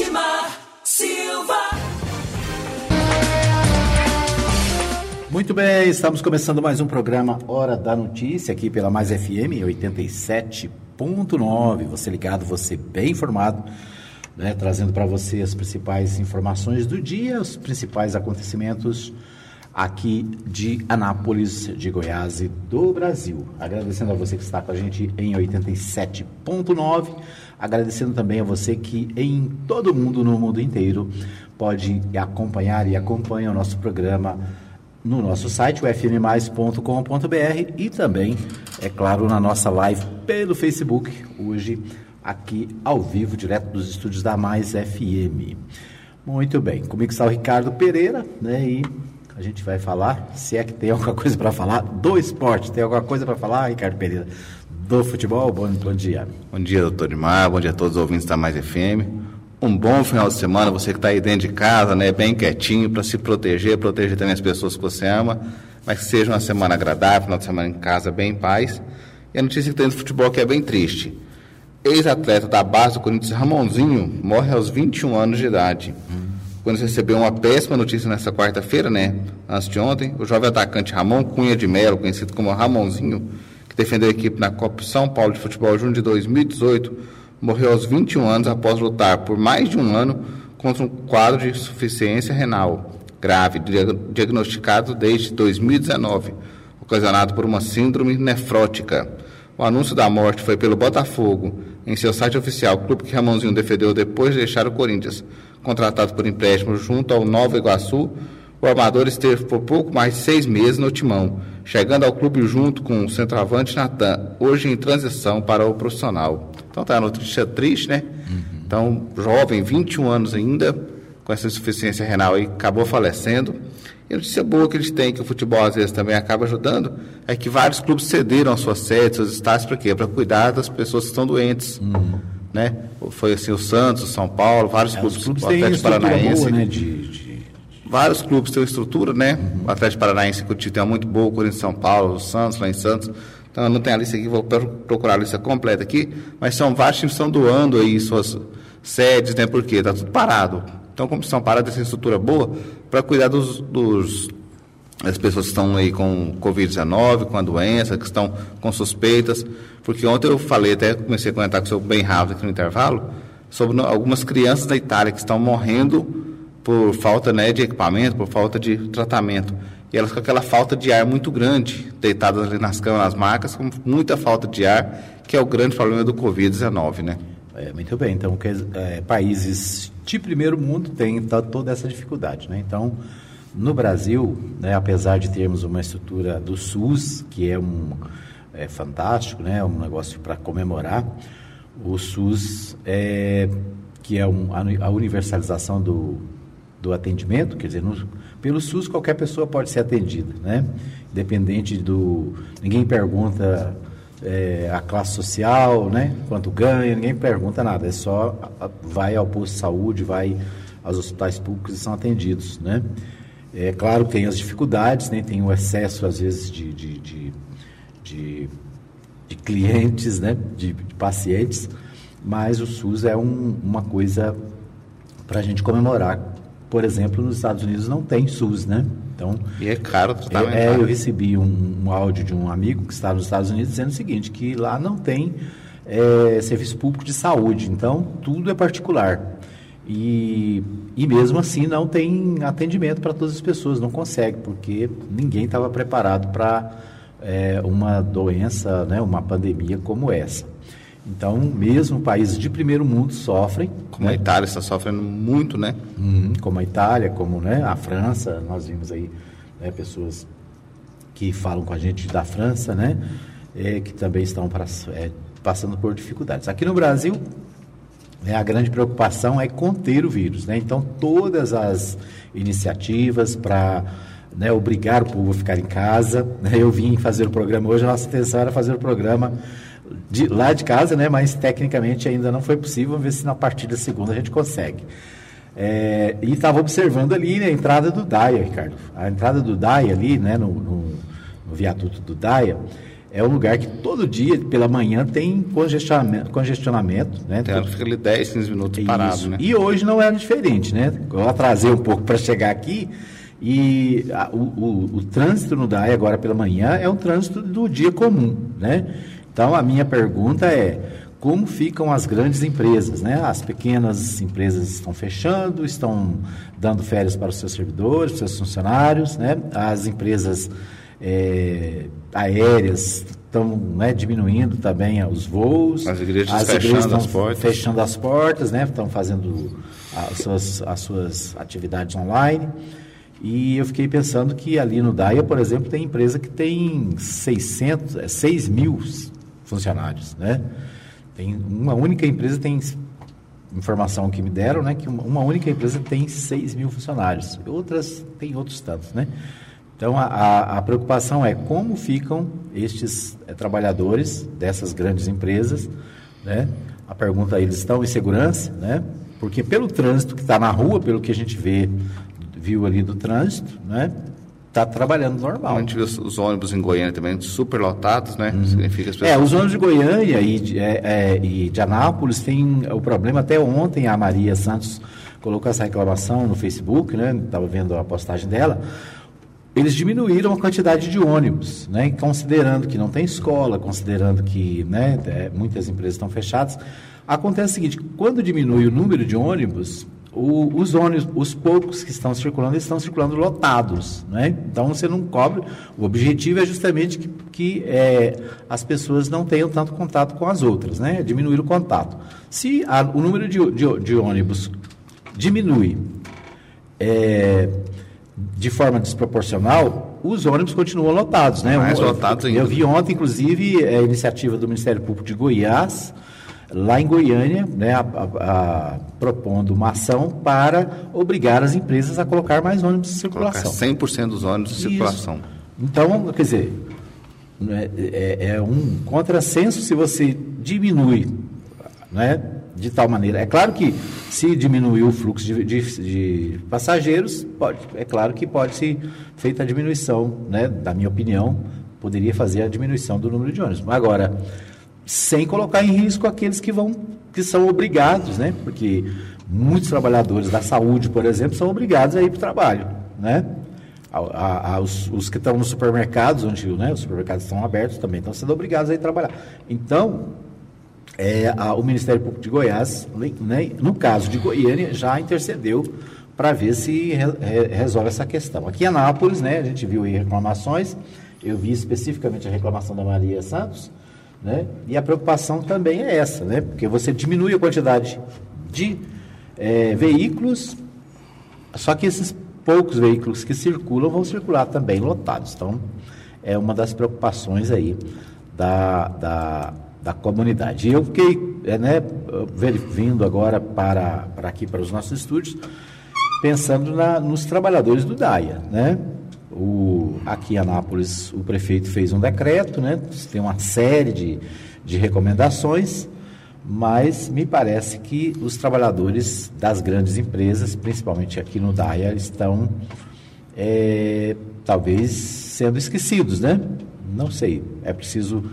Edmar Silva. Muito bem, estamos começando mais um programa Hora da Notícia aqui pela Mais FM 87.9. Você ligado, você bem informado, né, trazendo para você as principais informações do dia, os principais acontecimentos aqui de Anápolis, de Goiás e do Brasil. Agradecendo a você que está com a gente em 87.9, agradecendo também a você que em todo mundo, no mundo inteiro, pode acompanhar e acompanha o nosso programa no nosso site, fmmais.com.br e também, é claro, na nossa live pelo Facebook, hoje aqui ao vivo, direto dos estúdios da Mais FM. Muito bem, comigo está o Ricardo Pereira, né? E a gente vai falar, se é que tem alguma coisa para falar, do esporte. Tem alguma coisa para falar, Ricardo Pereira? Do futebol? Bom, bom dia. Bom dia, doutor Dimar. Bom dia a todos os ouvintes da Mais FM. Um bom final de semana, você que está aí dentro de casa, né, bem quietinho, para se proteger, proteger também as pessoas que você ama. Mas que seja uma semana agradável, final de semana em casa, bem em paz. E a notícia que tem do futebol que é bem triste. Ex-atleta da base do Corinthians, Ramonzinho, morre aos 21 anos de idade. Hum quando recebeu uma péssima notícia nessa quarta-feira, né? Antes de ontem, o jovem atacante Ramon Cunha de Melo, conhecido como Ramonzinho, defendeu a equipe na Copa São Paulo de Futebol Júnior de 2018, morreu aos 21 anos após lutar por mais de um ano contra um quadro de insuficiência renal grave, diagnosticado desde 2019, ocasionado por uma síndrome nefrótica. O anúncio da morte foi pelo Botafogo, em seu site oficial, clube que Ramonzinho defendeu depois de deixar o Corinthians contratado por empréstimo junto ao Nova Iguaçu, o armador esteve por pouco mais de seis meses no timão, chegando ao clube junto com o centroavante Natan, hoje em transição para o profissional. Então tá a notícia triste, né? Uhum. Então, jovem, 21 anos ainda, com essa insuficiência renal aí, acabou falecendo. E a notícia boa que eles têm, que o futebol às vezes também acaba ajudando, é que vários clubes cederam suas sedes, seus estádios, para quê? Para cuidar das pessoas que estão doentes. Uhum né? Foi assim o Santos, o São Paulo, vários é, clubes, clubes o Atlético Paranaense. Boa, né? de, de... Vários clubes têm estrutura, né? Uhum. O Atlético Paranaense que tem uma muito boa, o Corinthians São Paulo, o Santos lá em Santos. Então eu não tenho a lista aqui, vou procurar a lista completa aqui, mas são vários times que estão doando aí suas sedes, né? Porque está tudo parado. Então, como estão parados, essa estrutura boa para cuidar dos, dos as pessoas que estão aí com Covid-19, com a doença, que estão com suspeitas, porque ontem eu falei, até comecei a comentar com o senhor bem rápido aqui no intervalo, sobre algumas crianças da Itália que estão morrendo por falta né, de equipamento, por falta de tratamento. E elas com aquela falta de ar muito grande, deitadas ali nas camas, nas macas, com muita falta de ar, que é o grande problema do Covid-19, né? É, muito bem, então que, é, países de primeiro mundo têm toda essa dificuldade, né? Então, no Brasil, né, apesar de termos uma estrutura do SUS, que é um é fantástico, né, um negócio para comemorar, o SUS, é, que é um, a universalização do, do atendimento, quer dizer, no, pelo SUS qualquer pessoa pode ser atendida, né? Independente do. Ninguém pergunta é, a classe social, né? Quanto ganha, ninguém pergunta nada, é só vai ao posto de saúde, vai aos hospitais públicos e são atendidos, né? É claro que tem as dificuldades, né? tem o excesso, às vezes, de, de, de, de, de clientes, né? de, de, pacientes, mas o SUS é um, uma coisa para a gente comemorar. Por exemplo, nos Estados Unidos não tem SUS, né? Então, e é caro tratamento. É, eu recebi um, um, áudio de um amigo que está nos Estados Unidos dizendo o seguinte, que lá não tem é, serviço público de saúde, então tudo é particular. E, e mesmo assim não tem atendimento para todas as pessoas, não consegue, porque ninguém estava preparado para é, uma doença, né, uma pandemia como essa. Então, mesmo países de primeiro mundo sofrem. Como né? a Itália está sofrendo muito, né? Uhum, como a Itália, como né, a França, nós vimos aí né, pessoas que falam com a gente da França, né? É, que também estão para, é, passando por dificuldades. Aqui no Brasil, né, a grande preocupação é conter o vírus. Né? Então, todas as iniciativas para né, obrigar o povo a ficar em casa. Né? Eu vim fazer o programa hoje, a nossa intenção era fazer o programa de, lá de casa, né? mas tecnicamente ainda não foi possível. Vamos ver se na partir da segunda a gente consegue. É, e estava observando ali né, a entrada do Daia, Ricardo. A entrada do Daia ali, né, no, no, no viaduto do Daia, é um lugar que todo dia, pela manhã, tem congestionamento, congestionamento né? Tem, fica ali 10, 15 minutos parado, né? E hoje não era diferente, né? Eu atrasei um pouco para chegar aqui e a, o, o, o, trânsito no DAE agora pela manhã é um trânsito do dia comum, né? Então, a minha pergunta é, como ficam as grandes empresas, né? As pequenas empresas estão fechando, estão dando férias para os seus servidores, para os seus funcionários, né? As empresas é, aéreas estão né, diminuindo também os voos. As igrejas, as igrejas estão as portas. fechando as portas, né? Estão fazendo as suas, as suas atividades online. E eu fiquei pensando que ali no DAIA, por exemplo, tem empresa que tem 600, 6 mil funcionários, né? Tem uma única empresa tem informação que me deram, né, que uma, única empresa tem 6 mil funcionários, outras tem outros tantos, né? Então, a, a, a preocupação é como ficam estes é, trabalhadores dessas grandes empresas, né? A pergunta, eles estão em segurança, né? Porque pelo trânsito que está na rua, pelo que a gente vê, viu ali do trânsito, né? Está trabalhando normal. A gente viu os ônibus em Goiânia também super lotados, né? Uhum. Significa as pessoas... É, os ônibus de Goiânia e de, é, é, e de Anápolis tem o problema, até ontem a Maria Santos colocou essa reclamação no Facebook, né? Estava vendo a postagem dela eles diminuíram a quantidade de ônibus, né? considerando que não tem escola, considerando que né, é, muitas empresas estão fechadas. Acontece o seguinte, quando diminui o número de ônibus, o, os ônibus, os poucos que estão circulando, estão circulando lotados. Né? Então você não cobre. O objetivo é justamente que, que é, as pessoas não tenham tanto contato com as outras, né? diminuir o contato. Se a, o número de, de, de ônibus diminui, é, de forma desproporcional, os ônibus continuam lotados, né? Mais lotados ainda. Eu vi ontem, inclusive, a iniciativa do Ministério Público de Goiás, lá em Goiânia, né, a, a, a, propondo uma ação para obrigar as empresas a colocar mais ônibus em circulação. Colocar 100% dos ônibus em circulação. Então, quer dizer, é, é, é um contrassenso se você diminui, né? de tal maneira. É claro que se diminuir o fluxo de, de, de passageiros, pode, é claro que pode ser feita a diminuição, né, da minha opinião, poderia fazer a diminuição do número de ônibus. Agora, sem colocar em risco aqueles que vão, que são obrigados, né? Porque muitos trabalhadores da saúde, por exemplo, são obrigados a ir para o trabalho, né? A, a, a, os, os, que estão nos supermercados, onde né, os supermercados estão abertos também estão sendo obrigados a ir trabalhar. Então, é, o Ministério Público de Goiás, né, no caso de Goiânia, já intercedeu para ver se re, re, resolve essa questão. Aqui em Anápolis, né, a gente viu reclamações, eu vi especificamente a reclamação da Maria Santos, né, e a preocupação também é essa, né, porque você diminui a quantidade de é, veículos, só que esses poucos veículos que circulam vão circular também lotados. Então, é uma das preocupações aí da, da da comunidade. E eu fiquei é, né, vindo agora para, para aqui, para os nossos estúdios, pensando na, nos trabalhadores do DAIA. Né? O, aqui em Anápolis, o prefeito fez um decreto, né? tem uma série de, de recomendações, mas me parece que os trabalhadores das grandes empresas, principalmente aqui no DAIA, estão é, talvez sendo esquecidos, né? Não sei, é preciso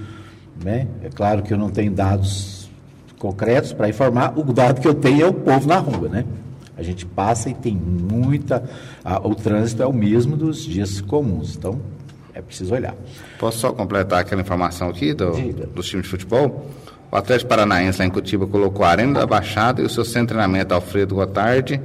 né? É claro que eu não tenho dados concretos para informar, o dado que eu tenho é o povo na rua. Né? A gente passa e tem muita. A, o trânsito é o mesmo dos dias comuns. Então, é preciso olhar. Posso só completar aquela informação aqui do, dos times de futebol? O Atlético Paranaense lá em Curitiba colocou a Arena da Baixada e o seu centro de treinamento Alfredo Gotardi.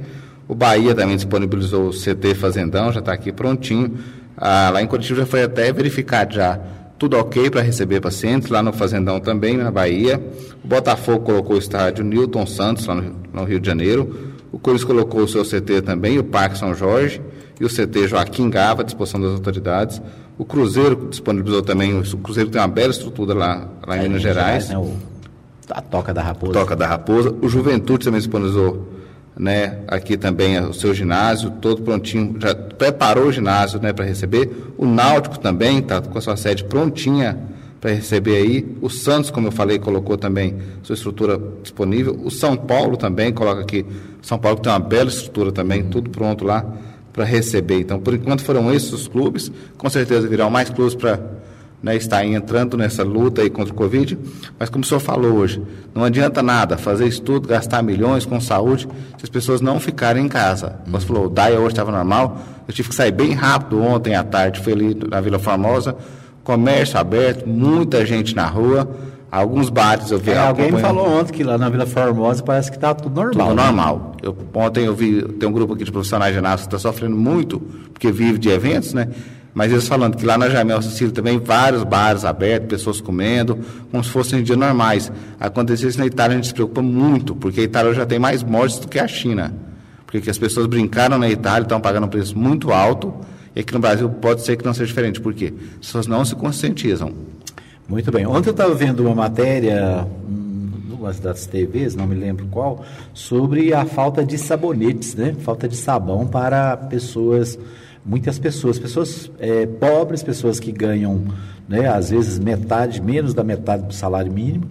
O Bahia também disponibilizou o CT Fazendão, já está aqui prontinho. Ah, lá em Curitiba já foi até verificado já tudo ok para receber pacientes, lá no Fazendão também, na Bahia. O Botafogo colocou o estádio Newton Santos, lá no, no Rio de Janeiro. O Corinthians colocou o seu CT também, o Parque São Jorge, e o CT Joaquim Gava, à disposição das autoridades. O Cruzeiro disponibilizou também, o Cruzeiro tem uma bela estrutura lá, lá em é, Minas Gerais. Gerais né, o, a Toca da Raposa. Toca da Raposa. O Juventude também disponibilizou né, aqui também o seu ginásio, todo prontinho, já preparou o ginásio né, para receber. O Náutico também está com a sua sede prontinha para receber aí. O Santos, como eu falei, colocou também sua estrutura disponível. O São Paulo também coloca aqui. São Paulo tem uma bela estrutura também, tudo pronto lá para receber. Então, por enquanto foram esses os clubes. Com certeza virão mais clubes para né, está entrando nessa luta aí contra o Covid, mas como o senhor falou hoje, não adianta nada fazer estudo, gastar milhões com saúde, se as pessoas não ficarem em casa. Você falou, o DAIA hoje estava normal, eu tive que sair bem rápido ontem à tarde, fui ali na Vila Formosa, comércio aberto, muita gente na rua, alguns bares eu vi. É, alguém me falou ontem que lá na Vila Formosa parece que está tudo normal. Tudo né? normal. Eu, ontem eu vi, tem um grupo aqui de profissionais de ginástica que está sofrendo muito, porque vive de eventos, né? Mas eles falando que lá na Jamel Sicília também vários bares abertos, pessoas comendo, como se fossem dias normais. Acontecer isso na Itália a gente se preocupa muito, porque a Itália já tem mais mortes do que a China. Porque as pessoas brincaram na Itália, estão pagando um preço muito alto, e aqui no Brasil pode ser que não seja diferente. Por quê? As pessoas não se conscientizam. Muito bem. Ontem eu estava vendo uma matéria, numa das TVs, não me lembro qual, sobre a falta de sabonetes, né? Falta de sabão para pessoas muitas pessoas, pessoas é, pobres, pessoas que ganham, né, às vezes metade, menos da metade do salário mínimo,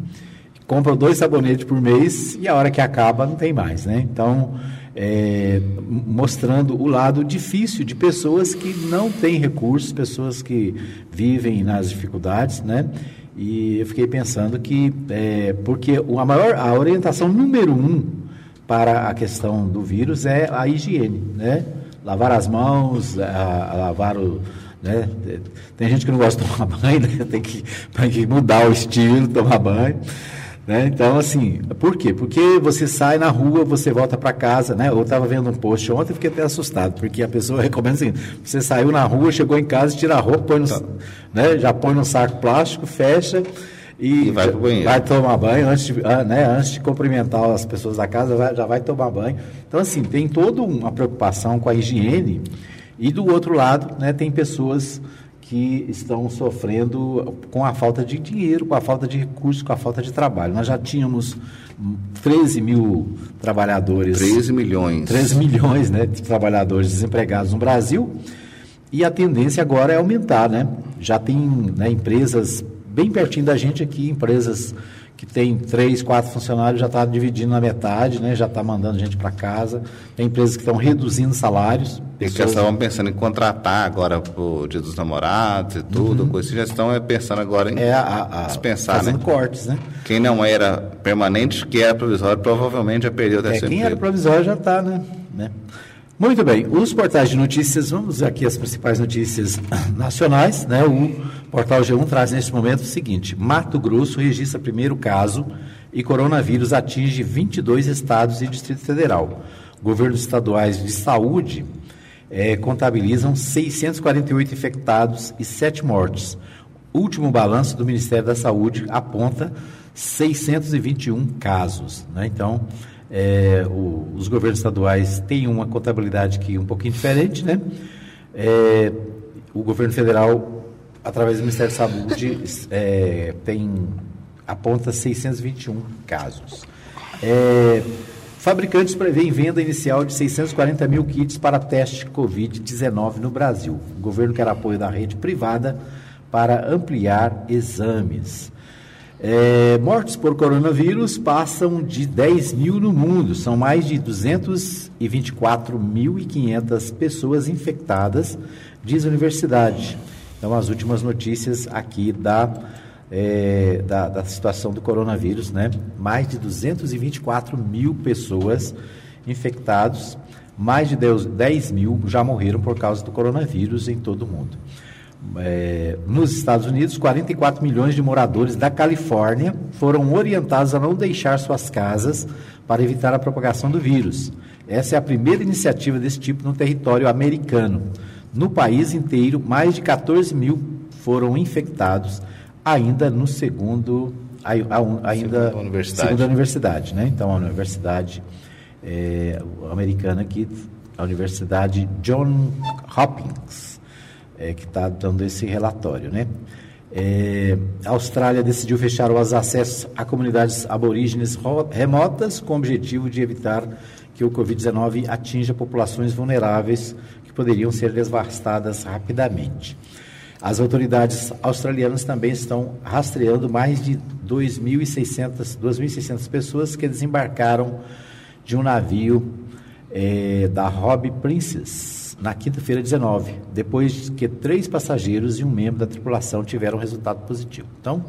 compram dois sabonetes por mês e a hora que acaba não tem mais, né? Então, é, mostrando o lado difícil de pessoas que não têm recursos, pessoas que vivem nas dificuldades, né? E eu fiquei pensando que, é, porque a maior, a orientação número um para a questão do vírus é a higiene, né? lavar as mãos, a, a lavar o. Né? Tem gente que não gosta de tomar banho, né? tem, que, tem que mudar o estilo, tomar banho. Né? Então, assim, por quê? Porque você sai na rua, você volta para casa, né? Eu estava vendo um post ontem e fiquei até assustado, porque a pessoa recomenda assim, você saiu na rua, chegou em casa, tira a roupa, põe no, tá. né? já põe no saco plástico, fecha e, e vai, vai tomar banho antes de, ah, né, antes de cumprimentar as pessoas da casa, vai, já vai tomar banho. Então, assim, tem toda uma preocupação com a higiene e do outro lado, né, tem pessoas que estão sofrendo com a falta de dinheiro, com a falta de recursos, com a falta de trabalho. Nós já tínhamos 13 mil trabalhadores. 13 milhões. 13 milhões né, de trabalhadores desempregados no Brasil. E a tendência agora é aumentar, né? Já tem né, empresas bem pertinho da gente aqui, empresas que tem três, quatro funcionários já está dividindo na metade, né? já está mandando gente para casa. Tem empresas que estão reduzindo salários. Pessoas... E que estavam pensando em contratar agora para o Dia dos Namorados e tudo, uhum. coisa. já estão é, pensando agora em é, a, a, dispensar, fazendo né? cortes, né? Quem não era permanente, que era provisório, provavelmente já perdeu dessa é, Quem era provisório já está, né? né? Muito bem, os portais de notícias, vamos aqui as principais notícias nacionais, né? Portal G1 traz neste momento o seguinte: Mato Grosso registra primeiro caso e coronavírus atinge 22 estados e Distrito Federal. Governos estaduais de saúde é, contabilizam 648 infectados e 7 mortes. Último balanço do Ministério da Saúde aponta 621 casos. Né? Então, é, o, os governos estaduais têm uma contabilidade que um pouquinho diferente, né? É, o governo federal, através do Ministério da Saúde, é, tem aponta 621 casos. É, fabricantes prevêem venda inicial de 640 mil kits para teste Covid-19 no Brasil. O governo quer apoio da rede privada para ampliar exames. É, mortes por coronavírus passam de 10 mil no mundo. São mais de 224.500 pessoas infectadas, diz a universidade. Então, as últimas notícias aqui da, é, da, da, situação do coronavírus, né? Mais de 224 mil pessoas infectadas, mais de 10, 10 mil já morreram por causa do coronavírus em todo o mundo é, nos Estados Unidos, 44 milhões de moradores da Califórnia foram orientados a não deixar suas casas para evitar a propagação do vírus. Essa é a primeira iniciativa desse tipo no território americano. No país inteiro, mais de 14 mil foram infectados, ainda no segundo, ainda segunda universidade, segunda universidade né? Então, a universidade é, americana aqui, a Universidade John Hopkins é, que está dando esse relatório, né? É, a Austrália decidiu fechar os acessos a comunidades aborígenes remotas com o objetivo de evitar que o Covid-19 atinja populações vulneráveis que poderiam ser devastadas rapidamente. As autoridades australianas também estão rastreando mais de 2.600 pessoas que desembarcaram de um navio é, da Rob Princess na quinta-feira 19, depois que três passageiros e um membro da tripulação tiveram resultado positivo. Então,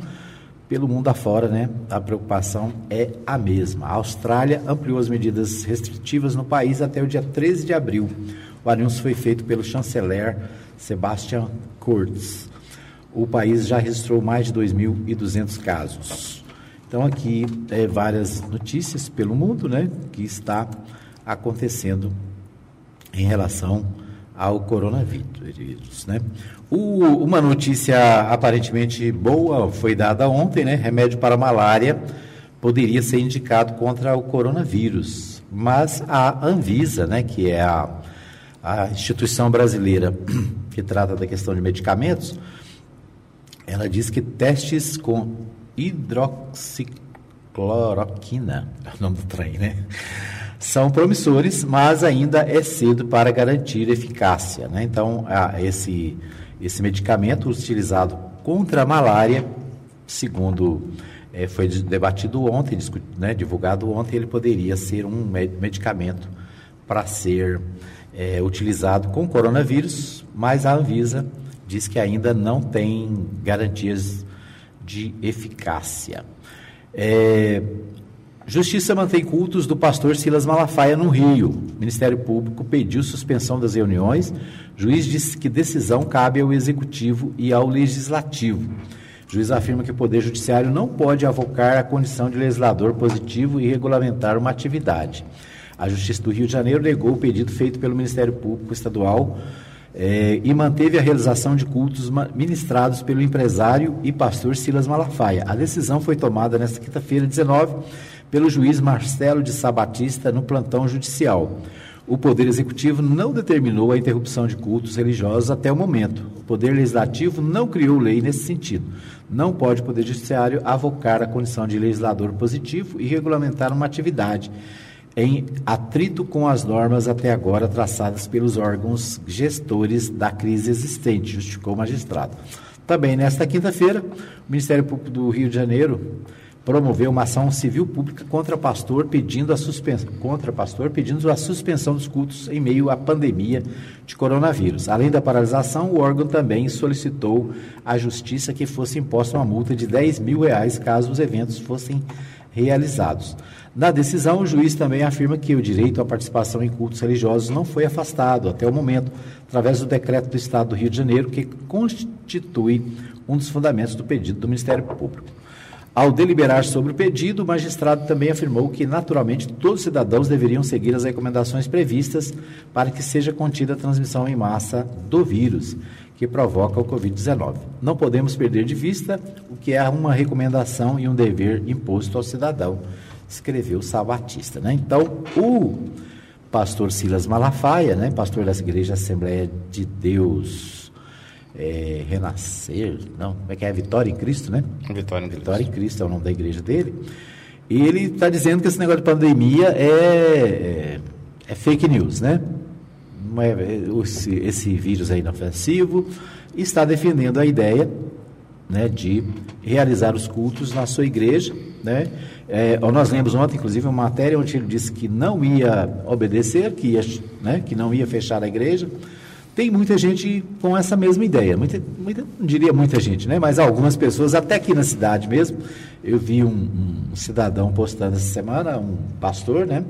pelo mundo afora, né, a preocupação é a mesma. A Austrália ampliou as medidas restritivas no país até o dia 13 de abril. O anúncio foi feito pelo chanceler Sebastian Kurz. O país já registrou mais de 2.200 casos. Então, aqui é, várias notícias pelo mundo, né, que está acontecendo em relação ao coronavírus, né? O, uma notícia aparentemente boa foi dada ontem, né? Remédio para malária poderia ser indicado contra o coronavírus, mas a Anvisa, né, que é a, a instituição brasileira que trata da questão de medicamentos, ela diz que testes com hidroxicloroquina, é o nome do trem, né? São promissores, mas ainda é cedo para garantir eficácia. Né? Então, esse, esse medicamento utilizado contra a malária, segundo é, foi debatido ontem, né, divulgado ontem, ele poderia ser um medicamento para ser é, utilizado com coronavírus, mas a Anvisa diz que ainda não tem garantias de eficácia. É, Justiça mantém cultos do pastor Silas Malafaia no Rio. Ministério Público pediu suspensão das reuniões. Juiz disse que decisão cabe ao Executivo e ao Legislativo. juiz afirma que o Poder Judiciário não pode avocar a condição de legislador positivo e regulamentar uma atividade. A Justiça do Rio de Janeiro negou o pedido feito pelo Ministério Público Estadual é, e manteve a realização de cultos ministrados pelo empresário e pastor Silas Malafaia. A decisão foi tomada nesta quinta-feira, 19, pelo juiz Marcelo de Sabatista no plantão judicial. O Poder Executivo não determinou a interrupção de cultos religiosos até o momento. O Poder Legislativo não criou lei nesse sentido. Não pode o Poder Judiciário avocar a condição de legislador positivo e regulamentar uma atividade em atrito com as normas até agora traçadas pelos órgãos gestores da crise existente, justificou o magistrado. Também nesta quinta-feira, o Ministério Público do Rio de Janeiro promoveu uma ação civil pública contra pastor pedindo a suspensão contra pastor pedindo a suspensão dos cultos em meio à pandemia de coronavírus. Além da paralisação, o órgão também solicitou à justiça que fosse imposta uma multa de 10 mil reais caso os eventos fossem realizados. Na decisão, o juiz também afirma que o direito à participação em cultos religiosos não foi afastado até o momento, através do decreto do Estado do Rio de Janeiro, que constitui um dos fundamentos do pedido do Ministério Público. Ao deliberar sobre o pedido, o magistrado também afirmou que, naturalmente, todos os cidadãos deveriam seguir as recomendações previstas para que seja contida a transmissão em massa do vírus que provoca o Covid-19. Não podemos perder de vista o que é uma recomendação e um dever imposto ao cidadão escreveu Salvatista. Né? Então, o pastor Silas Malafaia, né, pastor da Igreja Assembleia de Deus é, Renascer, não, como é que é? Vitória em Cristo, né? Vitória em Cristo. Vitória em Cristo é o nome da igreja dele. E ele está dizendo que esse negócio de pandemia é, é, é fake news, né? É, esse, esse vírus é inofensivo está defendendo a ideia né, de realizar os cultos na sua igreja, né? É, nós lemos ontem, inclusive, uma matéria onde ele disse que não ia obedecer, que, ia, né, que não ia fechar a igreja. Tem muita gente com essa mesma ideia, muita, muita, não diria muita gente, né? mas algumas pessoas, até aqui na cidade mesmo. Eu vi um, um cidadão postando essa semana, um pastor, né?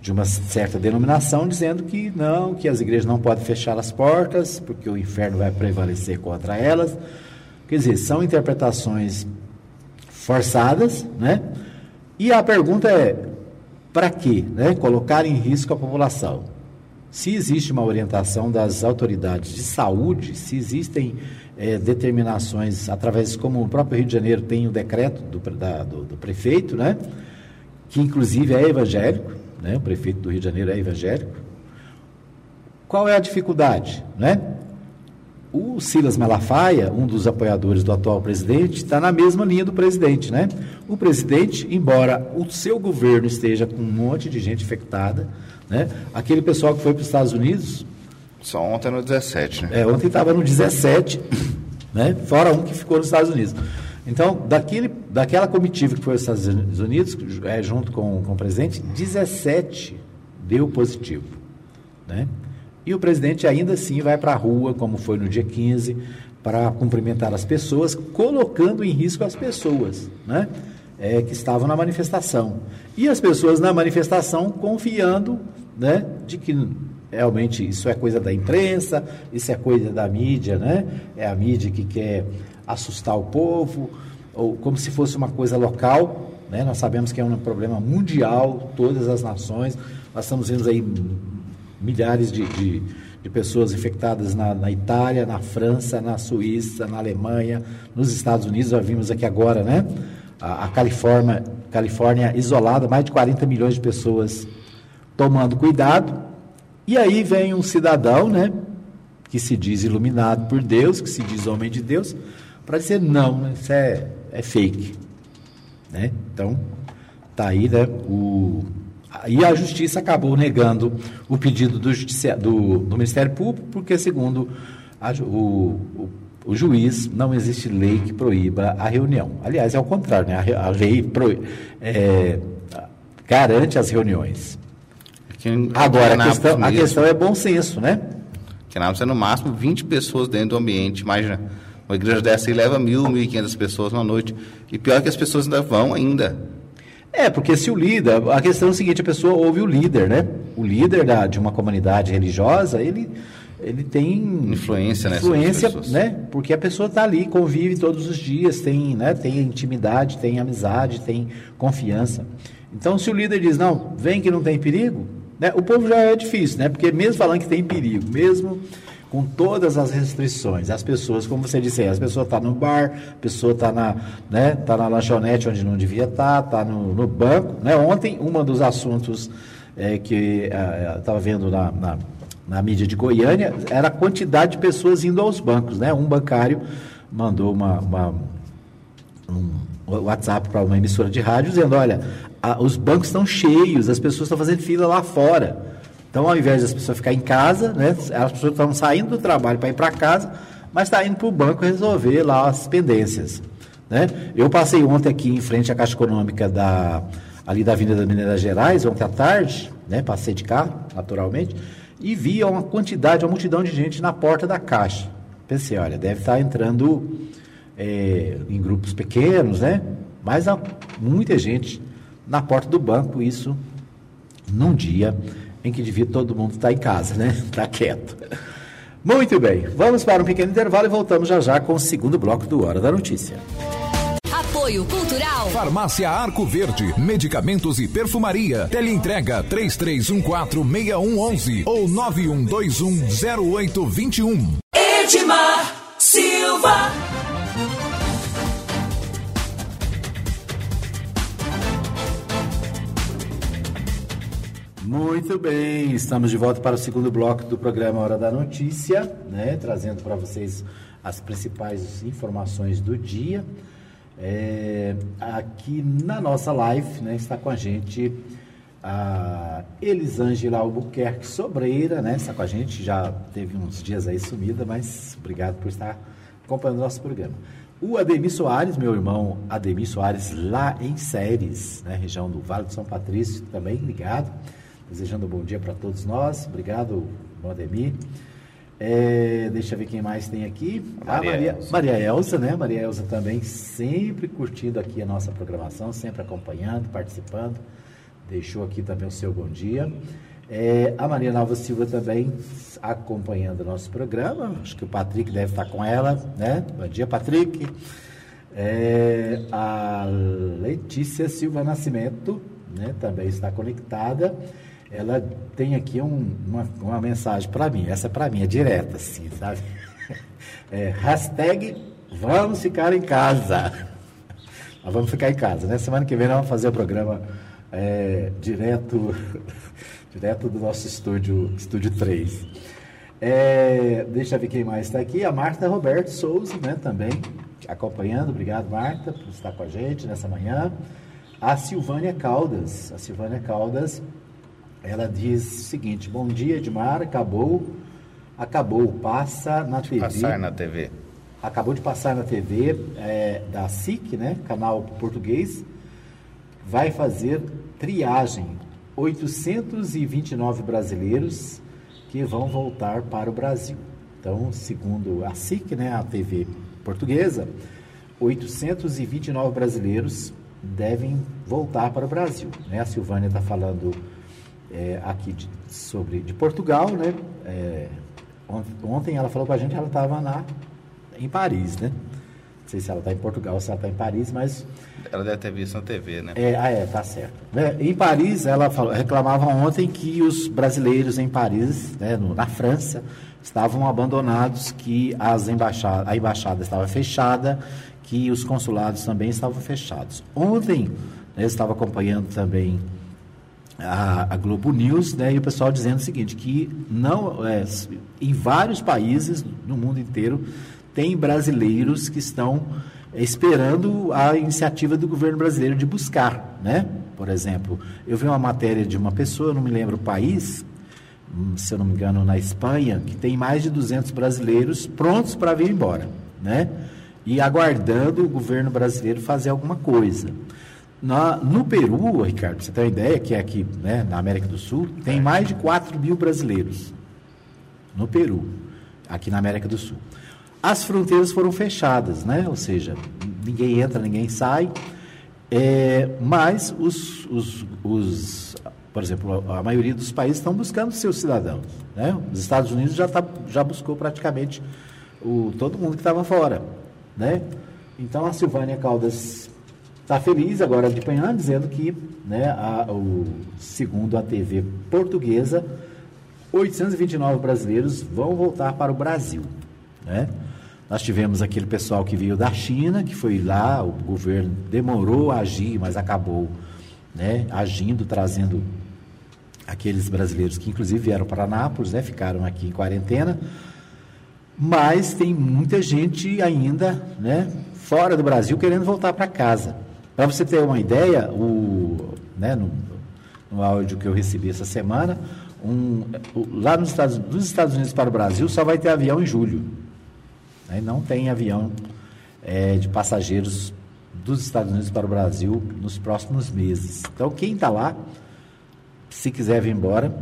De uma certa denominação, dizendo que não, que as igrejas não podem fechar as portas, porque o inferno vai prevalecer contra elas. Quer dizer, são interpretações forçadas, né? E a pergunta é: para que né, colocar em risco a população? Se existe uma orientação das autoridades de saúde, se existem é, determinações, através como o próprio Rio de Janeiro tem o decreto do, da, do, do prefeito, né, que inclusive é evangélico, né, o prefeito do Rio de Janeiro é evangélico. Qual é a dificuldade? Né? O Silas Malafaia, um dos apoiadores do atual presidente, está na mesma linha do presidente, né? O presidente, embora o seu governo esteja com um monte de gente infectada, né? Aquele pessoal que foi para os Estados Unidos. Só ontem no 17, né? É, ontem estava no 17, né? Fora um que ficou nos Estados Unidos. Então, daquele, daquela comitiva que foi aos Estados Unidos, é, junto com, com o presidente, 17 deu positivo, né? E o presidente ainda assim vai para a rua, como foi no dia 15, para cumprimentar as pessoas, colocando em risco as pessoas né, é, que estavam na manifestação. E as pessoas na manifestação confiando né, de que realmente isso é coisa da imprensa, isso é coisa da mídia, né? É a mídia que quer assustar o povo, ou como se fosse uma coisa local, né? Nós sabemos que é um problema mundial, todas as nações. Nós estamos vendo aí milhares de, de, de pessoas infectadas na, na, Itália, na França, na Suíça, na Alemanha, nos Estados Unidos. Já vimos aqui agora, né? A, a Califórnia, Califórnia isolada, mais de 40 milhões de pessoas tomando cuidado. E aí vem um cidadão, né? Que se diz iluminado por Deus, que se diz homem de Deus, para dizer não, isso é, é fake. Né? Então, tá aí, né? O, e a justiça acabou negando o pedido do, do, do Ministério Público, porque, segundo a, o, o, o, juiz, não existe lei que proíba a reunião. Aliás, é o contrário, né? a, a lei pro, é, garante as reuniões. Aqui, Agora, a questão, a questão é bom senso, né? Que na é no máximo 20 pessoas dentro do ambiente, imagina. Uma igreja dessa aí leva mil, mil e quinhentas pessoas na noite. E pior que as pessoas ainda vão ainda. É, porque se o líder, a questão é a seguinte, a pessoa ouve o líder, né? O líder da, de uma comunidade religiosa, ele, ele tem influência, influência né? Porque a pessoa está ali, convive todos os dias, tem, né? tem intimidade, tem amizade, tem confiança. Então, se o líder diz, não, vem que não tem perigo, né? o povo já é difícil, né? Porque mesmo falando que tem perigo, mesmo com todas as restrições. As pessoas, como você disse aí, as pessoas estão tá no bar, a pessoa está na, né, tá na lanchonete onde não devia estar, tá, está no, no, banco. Né? Ontem, um dos assuntos é, que estava é, vendo na, na, na, mídia de Goiânia era a quantidade de pessoas indo aos bancos. Né? Um bancário mandou uma, uma um WhatsApp para uma emissora de rádio dizendo, olha, a, os bancos estão cheios, as pessoas estão fazendo fila lá fora. Então, ao invés das pessoas ficarem em casa, né, as pessoas estão saindo do trabalho para ir para casa, mas está indo para o banco resolver lá as pendências. Né? Eu passei ontem aqui em frente à Caixa Econômica da, ali da Avenida Minas Gerais, ontem à tarde, né, passei de carro, naturalmente, e vi uma quantidade, uma multidão de gente na porta da Caixa. Pensei, olha, deve estar tá entrando é, em grupos pequenos, né? Mas há muita gente na porta do banco, isso num dia em que devia todo mundo estar em casa, né? Está quieto. Muito bem, vamos para um pequeno intervalo e voltamos já já com o segundo bloco do Hora da Notícia. Apoio Cultural. Farmácia Arco Verde. Medicamentos e perfumaria. Teleentrega 33146111 ou 91210821. Edmar Silva. Muito bem, estamos de volta para o segundo bloco do programa Hora da Notícia, né, trazendo para vocês as principais informações do dia. É, aqui na nossa live né, está com a gente a Elisângela Albuquerque Sobreira, né, está com a gente, já teve uns dias aí sumida, mas obrigado por estar acompanhando nosso programa. O Ademir Soares, meu irmão Ademir Soares, lá em Séries, né, região do Vale do São Patrício, também ligado desejando um bom dia para todos nós. Obrigado, Valdemir. É, deixa eu ver quem mais tem aqui. Maria, a Maria, Elza. Maria Elza, né? Maria Elza também sempre curtindo aqui a nossa programação, sempre acompanhando, participando. Deixou aqui também o seu bom dia. É, a Maria Nova Silva também acompanhando o nosso programa. Acho que o Patrick deve estar com ela, né? Bom dia, Patrick. É, a Letícia Silva Nascimento, né? Também está conectada ela tem aqui um, uma, uma mensagem para mim. Essa é para mim, é direta, assim, sabe? É, hashtag vamos ficar em casa. Nós vamos ficar em casa, né? Semana que vem nós vamos fazer o programa é, direto, direto do nosso estúdio, estúdio 3. É, deixa eu ver quem mais está aqui. A Marta Roberto Souza, né? Também acompanhando. Obrigado, Marta, por estar com a gente nessa manhã. A Silvânia Caldas. A Silvânia Caldas ela diz o seguinte: Bom dia, Edmar. Acabou, acabou, passa na de TV. Passar na TV. Acabou de passar na TV é, da SIC, né? Canal português. Vai fazer triagem. 829 brasileiros que vão voltar para o Brasil. Então, segundo a SIC, né, a TV portuguesa, 829 brasileiros devem voltar para o Brasil. Né? A Silvânia está falando é, aqui de, sobre de Portugal, né? É, ontem ela falou com a gente que ela estava em Paris, né? Não sei se ela está em Portugal ou se ela está em Paris, mas. Ela deve ter visto na TV, né? É, ah, é, tá certo. É, em Paris, ela falou, reclamava ontem que os brasileiros em Paris, né, no, na França, estavam abandonados, que as embaixada, a embaixada estava fechada, que os consulados também estavam fechados. Ontem, né, eu estava acompanhando também a, a, Globo News, né, e o pessoal dizendo o seguinte, que não, é, em vários países no mundo inteiro tem brasileiros que estão esperando a iniciativa do governo brasileiro de buscar, né? Por exemplo, eu vi uma matéria de uma pessoa, não me lembro o país, hum, se eu não me engano, na Espanha, que tem mais de 200 brasileiros prontos para vir embora, né? E aguardando o governo brasileiro fazer alguma coisa. Na, no Peru, Ricardo, pra você ter uma ideia, que é aqui né, na América do Sul, tem mais de 4 mil brasileiros. No Peru, aqui na América do Sul. As fronteiras foram fechadas, né? Ou seja, ninguém entra, ninguém sai. É, mas os, os, os, por exemplo, a maioria dos países estão buscando seus cidadãos. Né? Os Estados Unidos já, tá, já buscou praticamente o, todo mundo que estava fora. Né? Então a Silvânia Caldas está feliz agora de manhã, dizendo que, né, a, o, segundo a TV portuguesa, 829 brasileiros vão voltar para o Brasil. Né? Nós tivemos aquele pessoal que veio da China, que foi lá, o governo demorou a agir, mas acabou né, agindo, trazendo aqueles brasileiros que inclusive vieram para Nápoles, né, ficaram aqui em quarentena. Mas tem muita gente ainda né, fora do Brasil querendo voltar para casa. Para você ter uma ideia, o, né, no, no áudio que eu recebi essa semana, um, lá nos Estados, dos Estados Unidos para o Brasil só vai ter avião em julho. Né? Não tem avião é, de passageiros dos Estados Unidos para o Brasil nos próximos meses. Então, quem está lá, se quiser vir embora,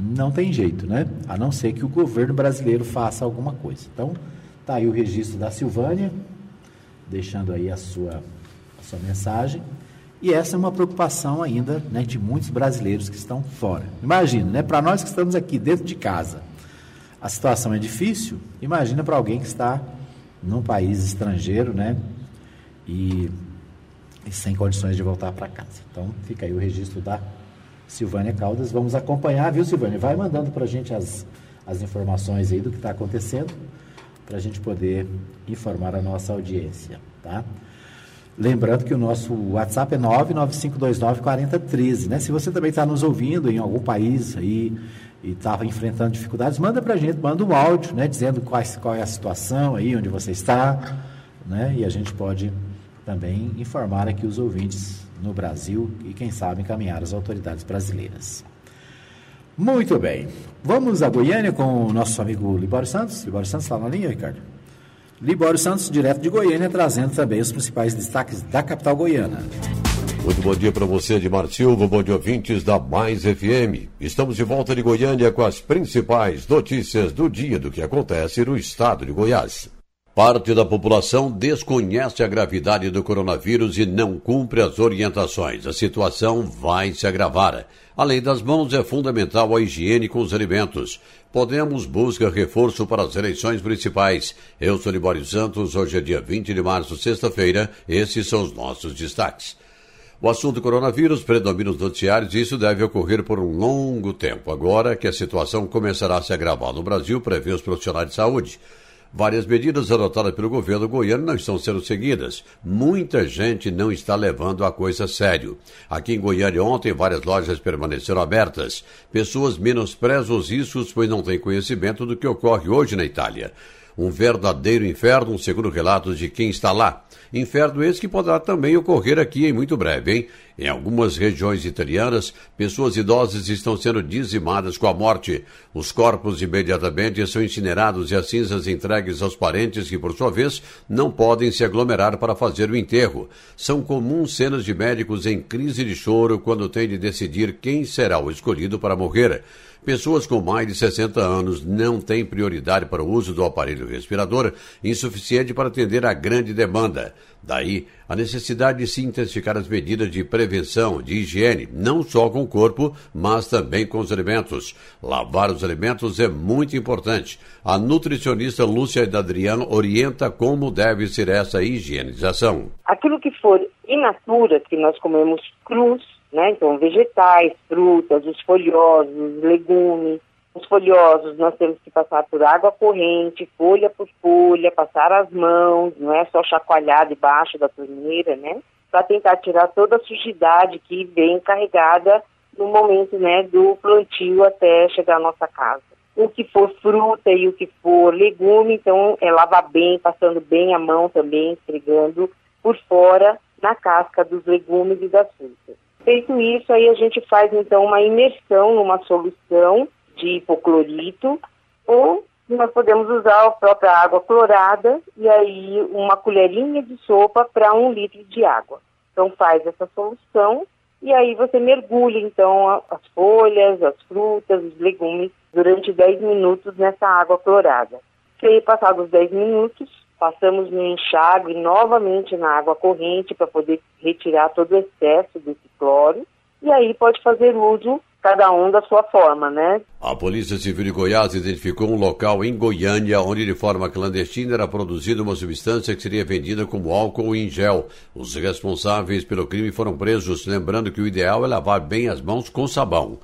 não tem jeito, né? A não ser que o governo brasileiro faça alguma coisa. Então, está aí o registro da Silvânia, deixando aí a sua sua mensagem. E essa é uma preocupação ainda né, de muitos brasileiros que estão fora. Imagina, né, para nós que estamos aqui dentro de casa, a situação é difícil. Imagina para alguém que está num país estrangeiro, né, e, e sem condições de voltar para casa. Então, fica aí o registro da Silvânia Caldas. Vamos acompanhar, viu, Silvânia? Vai mandando para a gente as, as informações aí do que está acontecendo, para a gente poder informar a nossa audiência, tá? Lembrando que o nosso WhatsApp é 995294013, né? Se você também está nos ouvindo em algum país aí e estava enfrentando dificuldades, manda para a gente, manda um áudio, né? Dizendo qual, qual é a situação aí, onde você está, né? E a gente pode também informar aqui os ouvintes no Brasil e, quem sabe, encaminhar as autoridades brasileiras. Muito bem. Vamos a Goiânia com o nosso amigo Libório Santos. Libório Santos está na linha, Ricardo? Libório Santos, direto de Goiânia, trazendo também os principais destaques da capital goiana. Muito bom dia para você, Edmar Silva, bom dia ouvintes da Mais FM. Estamos de volta de Goiânia com as principais notícias do dia do que acontece no estado de Goiás. Parte da população desconhece a gravidade do coronavírus e não cumpre as orientações. A situação vai se agravar. Além das mãos, é fundamental a higiene com os alimentos. Podemos busca reforço para as eleições municipais. Eu sou Libório Santos, hoje é dia 20 de março, sexta-feira. Esses são os nossos destaques. O assunto coronavírus predomina nos noticiários e isso deve ocorrer por um longo tempo. Agora que a situação começará a se agravar no Brasil, prevê os profissionais de saúde. Várias medidas adotadas pelo governo goiano não estão sendo seguidas. Muita gente não está levando a coisa a sério. Aqui em Goiânia, ontem, várias lojas permaneceram abertas. Pessoas menosprezam os riscos, pois não têm conhecimento do que ocorre hoje na Itália. Um verdadeiro inferno, segundo relatos de quem está lá. Inferno esse que poderá também ocorrer aqui em muito breve, hein? Em algumas regiões italianas, pessoas idosas estão sendo dizimadas com a morte. Os corpos imediatamente são incinerados e as cinzas entregues aos parentes que, por sua vez, não podem se aglomerar para fazer o enterro. São comuns cenas de médicos em crise de choro quando têm de decidir quem será o escolhido para morrer. Pessoas com mais de 60 anos não têm prioridade para o uso do aparelho respirador, insuficiente para atender a grande demanda. Daí a necessidade de se intensificar as medidas de prevenção, de higiene, não só com o corpo, mas também com os alimentos. Lavar os alimentos é muito importante. A nutricionista Lúcia Adriano orienta como deve ser essa higienização. Aquilo que for in natura, que nós comemos crus, né? Então, vegetais, frutas, os folhosos, legumes. Os folhosos nós temos que passar por água corrente, folha por folha, passar as mãos, não é só chacoalhar debaixo da torneira, né? Para tentar tirar toda a sujidade que vem carregada no momento, né, do plantio até chegar à nossa casa. O que for fruta e o que for legume, então é lavar bem, passando bem a mão também, esfregando por fora na casca dos legumes e das frutas. Feito isso, aí a gente faz então uma imersão numa solução de hipoclorito ou nós podemos usar a própria água clorada e aí uma colherinha de sopa para um litro de água. Então faz essa solução e aí você mergulha então as folhas, as frutas, os legumes durante 10 minutos nessa água clorada. E passados 10 minutos, passamos no enxágue novamente na água corrente para poder retirar todo o excesso desse cloro e aí pode fazer uso cada um da sua forma, né? A Polícia Civil de Goiás identificou um local em Goiânia onde de forma clandestina era produzida uma substância que seria vendida como álcool em gel. Os responsáveis pelo crime foram presos, lembrando que o ideal é lavar bem as mãos com sabão.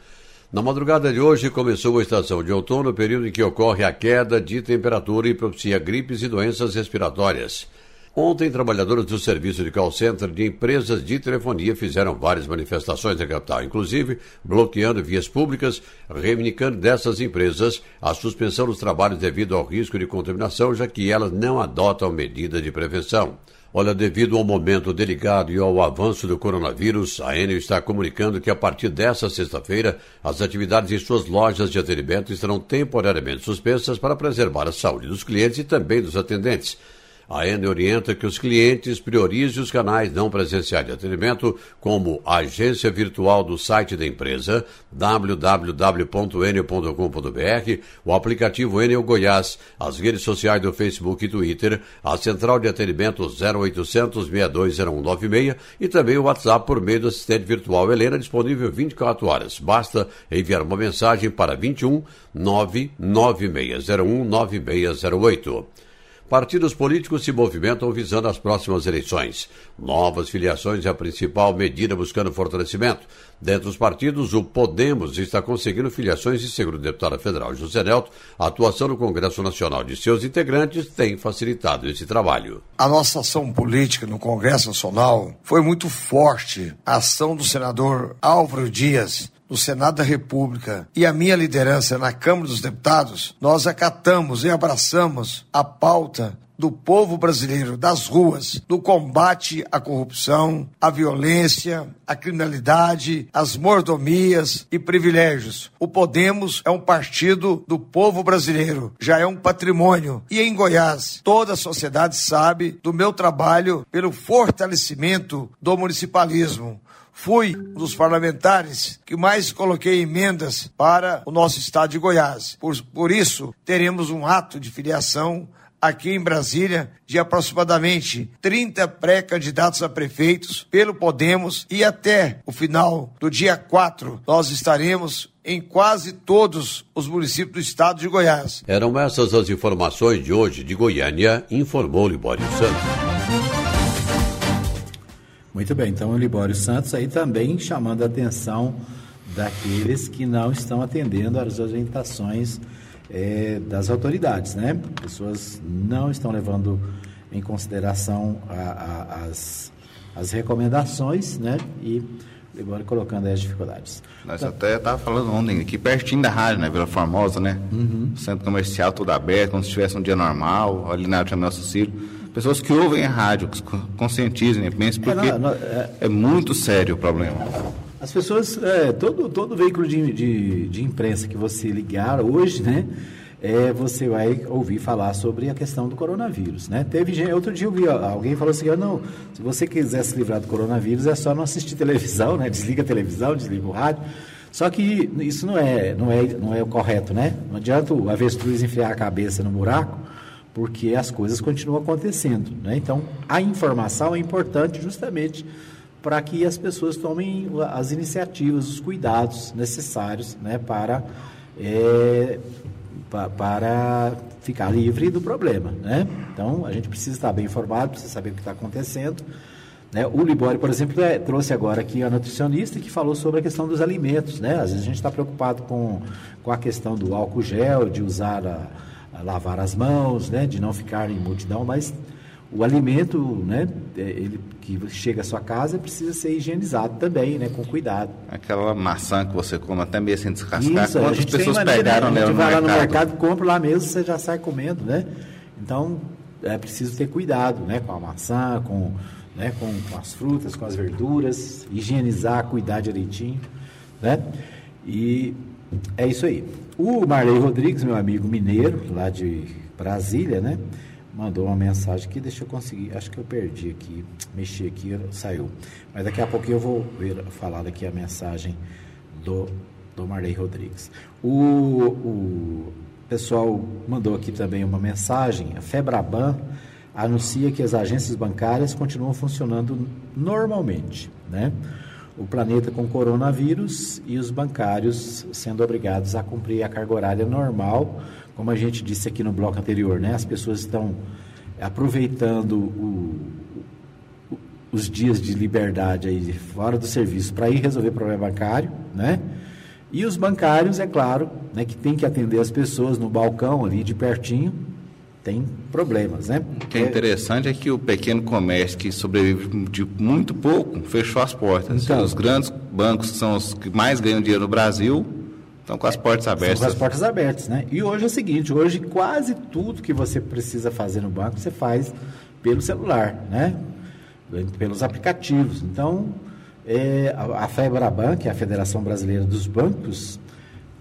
Na madrugada de hoje começou a estação de outono, período em que ocorre a queda de temperatura e propicia gripes e doenças respiratórias. Ontem, trabalhadores do serviço de call center de empresas de telefonia fizeram várias manifestações na capital, inclusive bloqueando vias públicas, reivindicando dessas empresas a suspensão dos trabalhos devido ao risco de contaminação, já que elas não adotam medidas de prevenção. Olha, devido ao momento delicado e ao avanço do coronavírus, a Enel está comunicando que a partir desta sexta-feira, as atividades em suas lojas de atendimento estarão temporariamente suspensas para preservar a saúde dos clientes e também dos atendentes. A Enel orienta que os clientes priorizem os canais não presenciais de atendimento, como a agência virtual do site da empresa, www.enel.com.br, o aplicativo Enel Goiás, as redes sociais do Facebook e Twitter, a central de atendimento 0800 620196 e também o WhatsApp por meio do assistente virtual Helena, disponível 24 horas. Basta enviar uma mensagem para 21 99601 9608. Partidos políticos se movimentam visando as próximas eleições. Novas filiações é a principal medida buscando fortalecimento. Dentre os partidos, o Podemos está conseguindo filiações e, segundo o deputado federal José Nelto, a atuação no Congresso Nacional de seus integrantes tem facilitado esse trabalho. A nossa ação política no Congresso Nacional foi muito forte. A ação do senador Álvaro Dias no Senado da República e a minha liderança na Câmara dos Deputados, nós acatamos e abraçamos a pauta do povo brasileiro das ruas, do combate à corrupção, à violência, à criminalidade, às mordomias e privilégios. O Podemos é um partido do povo brasileiro, já é um patrimônio. E em Goiás, toda a sociedade sabe do meu trabalho pelo fortalecimento do municipalismo fui um dos parlamentares que mais coloquei emendas para o nosso estado de Goiás. Por, por isso, teremos um ato de filiação aqui em Brasília de aproximadamente 30 pré-candidatos a prefeitos pelo Podemos e até o final do dia 4 nós estaremos em quase todos os municípios do estado de Goiás. Eram essas as informações de hoje de Goiânia, informou Libório Santos. Muito bem, então o Libório Santos aí também chamando a atenção daqueles que não estão atendendo às orientações é, das autoridades, né? Pessoas não estão levando em consideração a, a, as, as recomendações, né? E Libório colocando as dificuldades. Nós então, até estava falando ontem, aqui pertinho da rádio, né? Vila Formosa, né? Uhum. Centro comercial tudo aberto, como se tivesse um dia normal, ali na Tia Nelson Ciro pessoas que ouvem a rádio, que conscientizem, pensem, porque é, não, não, é, é, muito sério o problema. As pessoas, é, todo, todo veículo de, de, de, imprensa que você ligar hoje, né, é, você vai ouvir falar sobre a questão do coronavírus, né? Teve outro dia eu vi, alguém falou assim, não, se você quiser se livrar do coronavírus é só não assistir televisão, né? Desliga a televisão, desliga o rádio. Só que isso não é, não é, não é o correto, né? Não adianta o avestruz enfiar a cabeça no buraco, porque as coisas continuam acontecendo, né? Então, a informação é importante justamente para que as pessoas tomem as iniciativas, os cuidados necessários, né, para é, para ficar livre do problema, né? Então, a gente precisa estar bem informado, precisa saber o que está acontecendo. Né? O Libório, por exemplo, é, trouxe agora aqui a nutricionista que falou sobre a questão dos alimentos, né? Às vezes a gente está preocupado com, com a questão do álcool gel, de usar, a lavar as mãos, né? De não ficar em multidão, mas o alimento, né, é, ele que chega à sua casa precisa ser higienizado também, né, com cuidado. Aquela maçã que você come até mesmo sem descascar, Isso, quantas pessoas mania, pegaram né? A gente vai no lá no mercado? mercado, compra lá mesmo, você já sai comendo, né? Então, é preciso ter cuidado, né, com a maçã, com, né, com, com as frutas, com as verduras, higienizar, cuidar direitinho, né? E é isso aí. O Marley Rodrigues, meu amigo mineiro, lá de Brasília, né? mandou uma mensagem aqui, deixa eu conseguir, acho que eu perdi aqui, mexi aqui, saiu. Mas daqui a pouco eu vou ver, falar daqui a mensagem do, do Marley Rodrigues. O, o pessoal mandou aqui também uma mensagem, a Febraban anuncia que as agências bancárias continuam funcionando normalmente, né? O planeta com coronavírus e os bancários sendo obrigados a cumprir a carga horária normal, como a gente disse aqui no bloco anterior, né? As pessoas estão aproveitando o, os dias de liberdade aí fora do serviço para ir resolver problema bancário, né? E os bancários, é claro, né, que tem que atender as pessoas no balcão ali de pertinho, tem problemas, né? O que é interessante é que o pequeno comércio que sobrevive de muito pouco fechou as portas. Então. os grandes bancos que são os que mais ganham dinheiro no Brasil estão com as portas abertas. São com as portas abertas, né? E hoje é o seguinte, hoje quase tudo que você precisa fazer no banco, você faz pelo celular, né? Pelos aplicativos. Então, é, a, a FEBRABAN, que é a Federação Brasileira dos Bancos,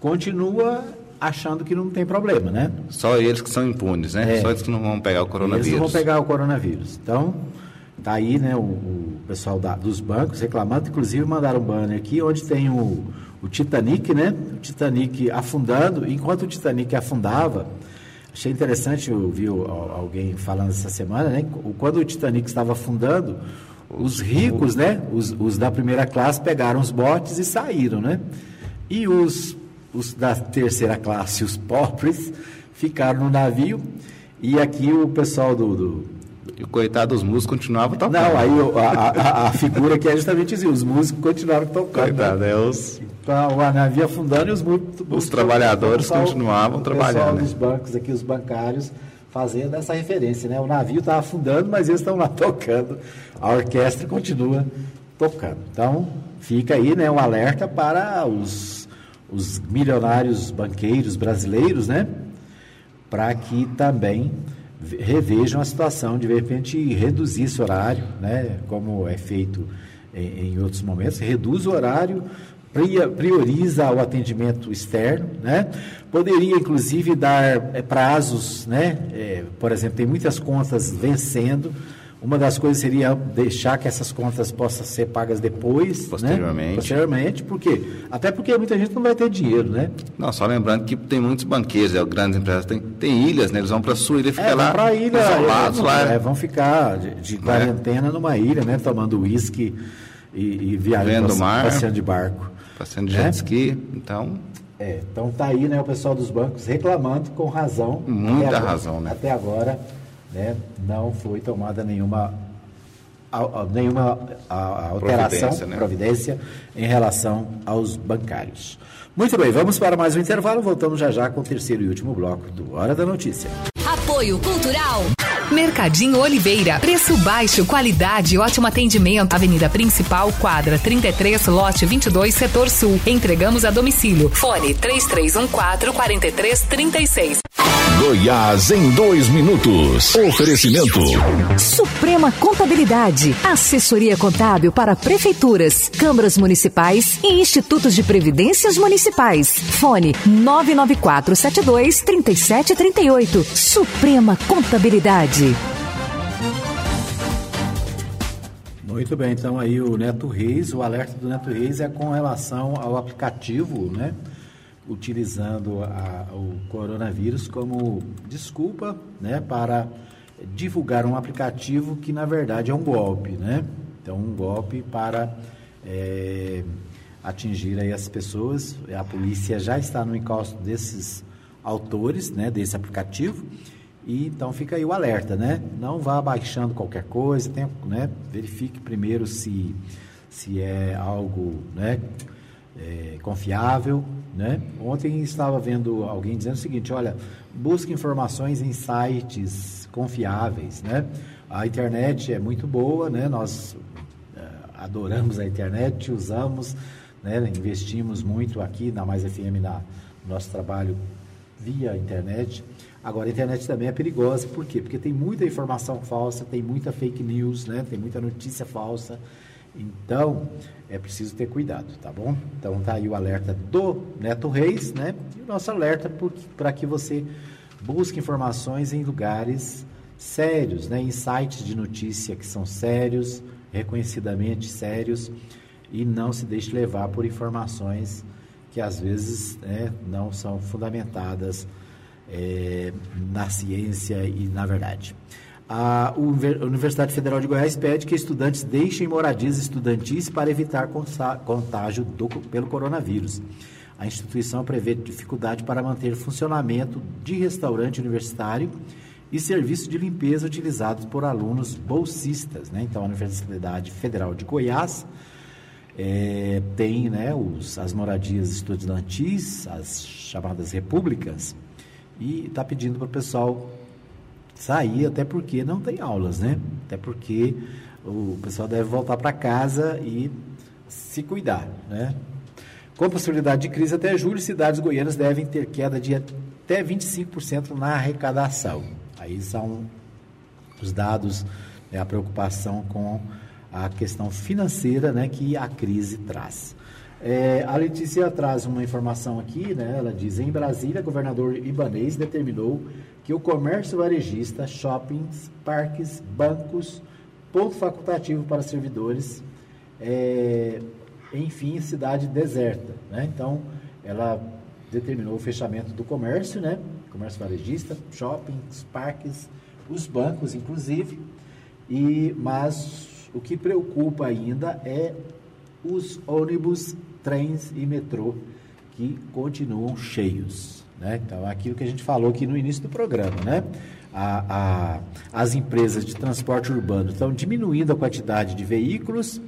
continua achando que não tem problema, né? Só eles que são impunes, né? É. Só eles que não vão pegar o coronavírus. Eles não vão pegar o coronavírus. Então, tá aí, né, o, o pessoal da- dos bancos reclamando, inclusive mandaram um banner aqui onde tem o, o Titanic, né? O Titanic afundando. Enquanto o Titanic afundava, achei interessante, eu vi alguém falando essa semana, né? Quando o Titanic estava afundando, os ricos, né? Os, os da primeira classe pegaram os botes e saíram, né? E os, os da terceira classe, os pobres, ficaram no navio. E aqui o pessoal do- do, E o coitado dos músicos continuava tocando. não, aí o- a, a- a figura que é justamente isso, os músicos continuaram tocando. Coitado, né? é os... Então, o navio afundando e os músicos... Os trabalhadores o pessoal- continuavam O trabalhando, pessoal né? dos bancos aqui, os bancários, fazendo essa referência, né? O navio está afundando, mas eles estão lá tocando. A orquestra continua tocando. Então, fica aí, né, um alerta para os, os milionários banqueiros brasileiros, né? Para que também ve- revejam a situação, de repente reduzir esse horário, né? Como é feito em, em outros momentos, reduz o horário, prioriza o atendimento externo, né? Poderia, inclusive, dar eh, prazos, né? Eh, por exemplo, tem muitas contas vencendo. Uma das coisas seria deixar que essas contas possam ser pagas depois, né? Posteriormente. Posteriormente, por quê? Até porque muita gente não vai ter dinheiro, né? Não, só lembrando que tem muitos banqueiros, é, grandes empresas, tem, tem ilhas, né? Eles vão para a sua ilha e ficam É, lá vão pra ilha, isolados é, lá. é, vão ficar de, de quarentena numa ilha, né? Tomando uísque e, e viajando, Vendo mar. passeando de barco. Passeando de né? jet ski, então... É, então tá aí, né, o pessoal dos bancos reclamando com razão. Muita agora- razão, né? Até agora, né, não foi tomada nenhuma a- a- nenhuma a- a alteração, Providência, né? providência em relação aos bancários. Muito bem, vamos para mais um intervalo, voltamos já já com o terceiro e último bloco do Hora da Notícia. Apoio Cultural. Mercadinho Oliveira. Preço baixo, qualidade e ótimo atendimento. Avenida Principal, quadra 33, lote 22, setor sul. Entregamos a domicílio. Fone 3314-4336. Goiás em dois minutos. Oferecimento. Suprema Contabilidade. Assessoria contábil para prefeituras, câmaras municipais e institutos de previdências municipais. Fone 99472 3738. Suprema Contabilidade. Muito bem, então aí o Neto Reis, o alerta do Neto Reis é com relação ao aplicativo, né? Utilizando a, o coronavírus como desculpa, né? Para divulgar um aplicativo que na verdade é um golpe, né? Então um golpe para é, atingir aí as pessoas. A polícia já está no encalço desses autores, né? Desse aplicativo e então fica aí o alerta, né? Não vá baixando qualquer coisa, tem, né? verifique primeiro se, se é algo né? É, confiável. Né? Ontem estava vendo alguém dizendo o seguinte: olha, busque informações em sites confiáveis. Né? A internet é muito boa, né? nós é, adoramos a internet, usamos, né? investimos muito aqui na Mais FM, na, no nosso trabalho via internet. Agora, a internet também é perigosa, por quê? Porque tem muita informação falsa, tem muita fake news, né? tem muita notícia falsa. Então, é preciso ter cuidado, tá bom? Então, tá aí o alerta do Neto Reis, né? E o nosso alerta para que você busque informações em lugares sérios, né? Em sites de notícia que são sérios, reconhecidamente sérios, e não se deixe levar por informações que às vezes né, não são fundamentadas é, na ciência e na verdade. A Universidade Federal de Goiás pede que estudantes deixem moradias estudantis para evitar contágio do, pelo coronavírus. A instituição prevê dificuldade para manter funcionamento de restaurante universitário e serviço de limpeza utilizados por alunos bolsistas. Né? Então, a Universidade Federal de Goiás é, tem né, os, as moradias estudantis, as chamadas repúblicas, e está pedindo para o pessoal sair, até porque não tem aulas, né? Até porque o pessoal deve voltar para casa e se cuidar, né? Com possibilidade de crise até julho, cidades goianas devem ter queda de até 25% na arrecadação. Aí são os dados, né, a preocupação com a questão financeira né, que a crise traz. É, a Letícia traz uma informação aqui, né? Ela diz: em Brasília, governador Ibanês determinou que o comércio varejista, shoppings, parques, bancos, ponto facultativo para servidores, é, enfim, cidade deserta, né? Então, ela determinou o fechamento do comércio, né? Comércio varejista, shoppings, parques, os bancos, inclusive. E mas o que preocupa ainda é os ônibus trens e metrô que continuam cheios. Né? Então, aquilo que a gente falou aqui no início do programa, né? A, a, as empresas de transporte urbano estão diminuindo a quantidade de veículos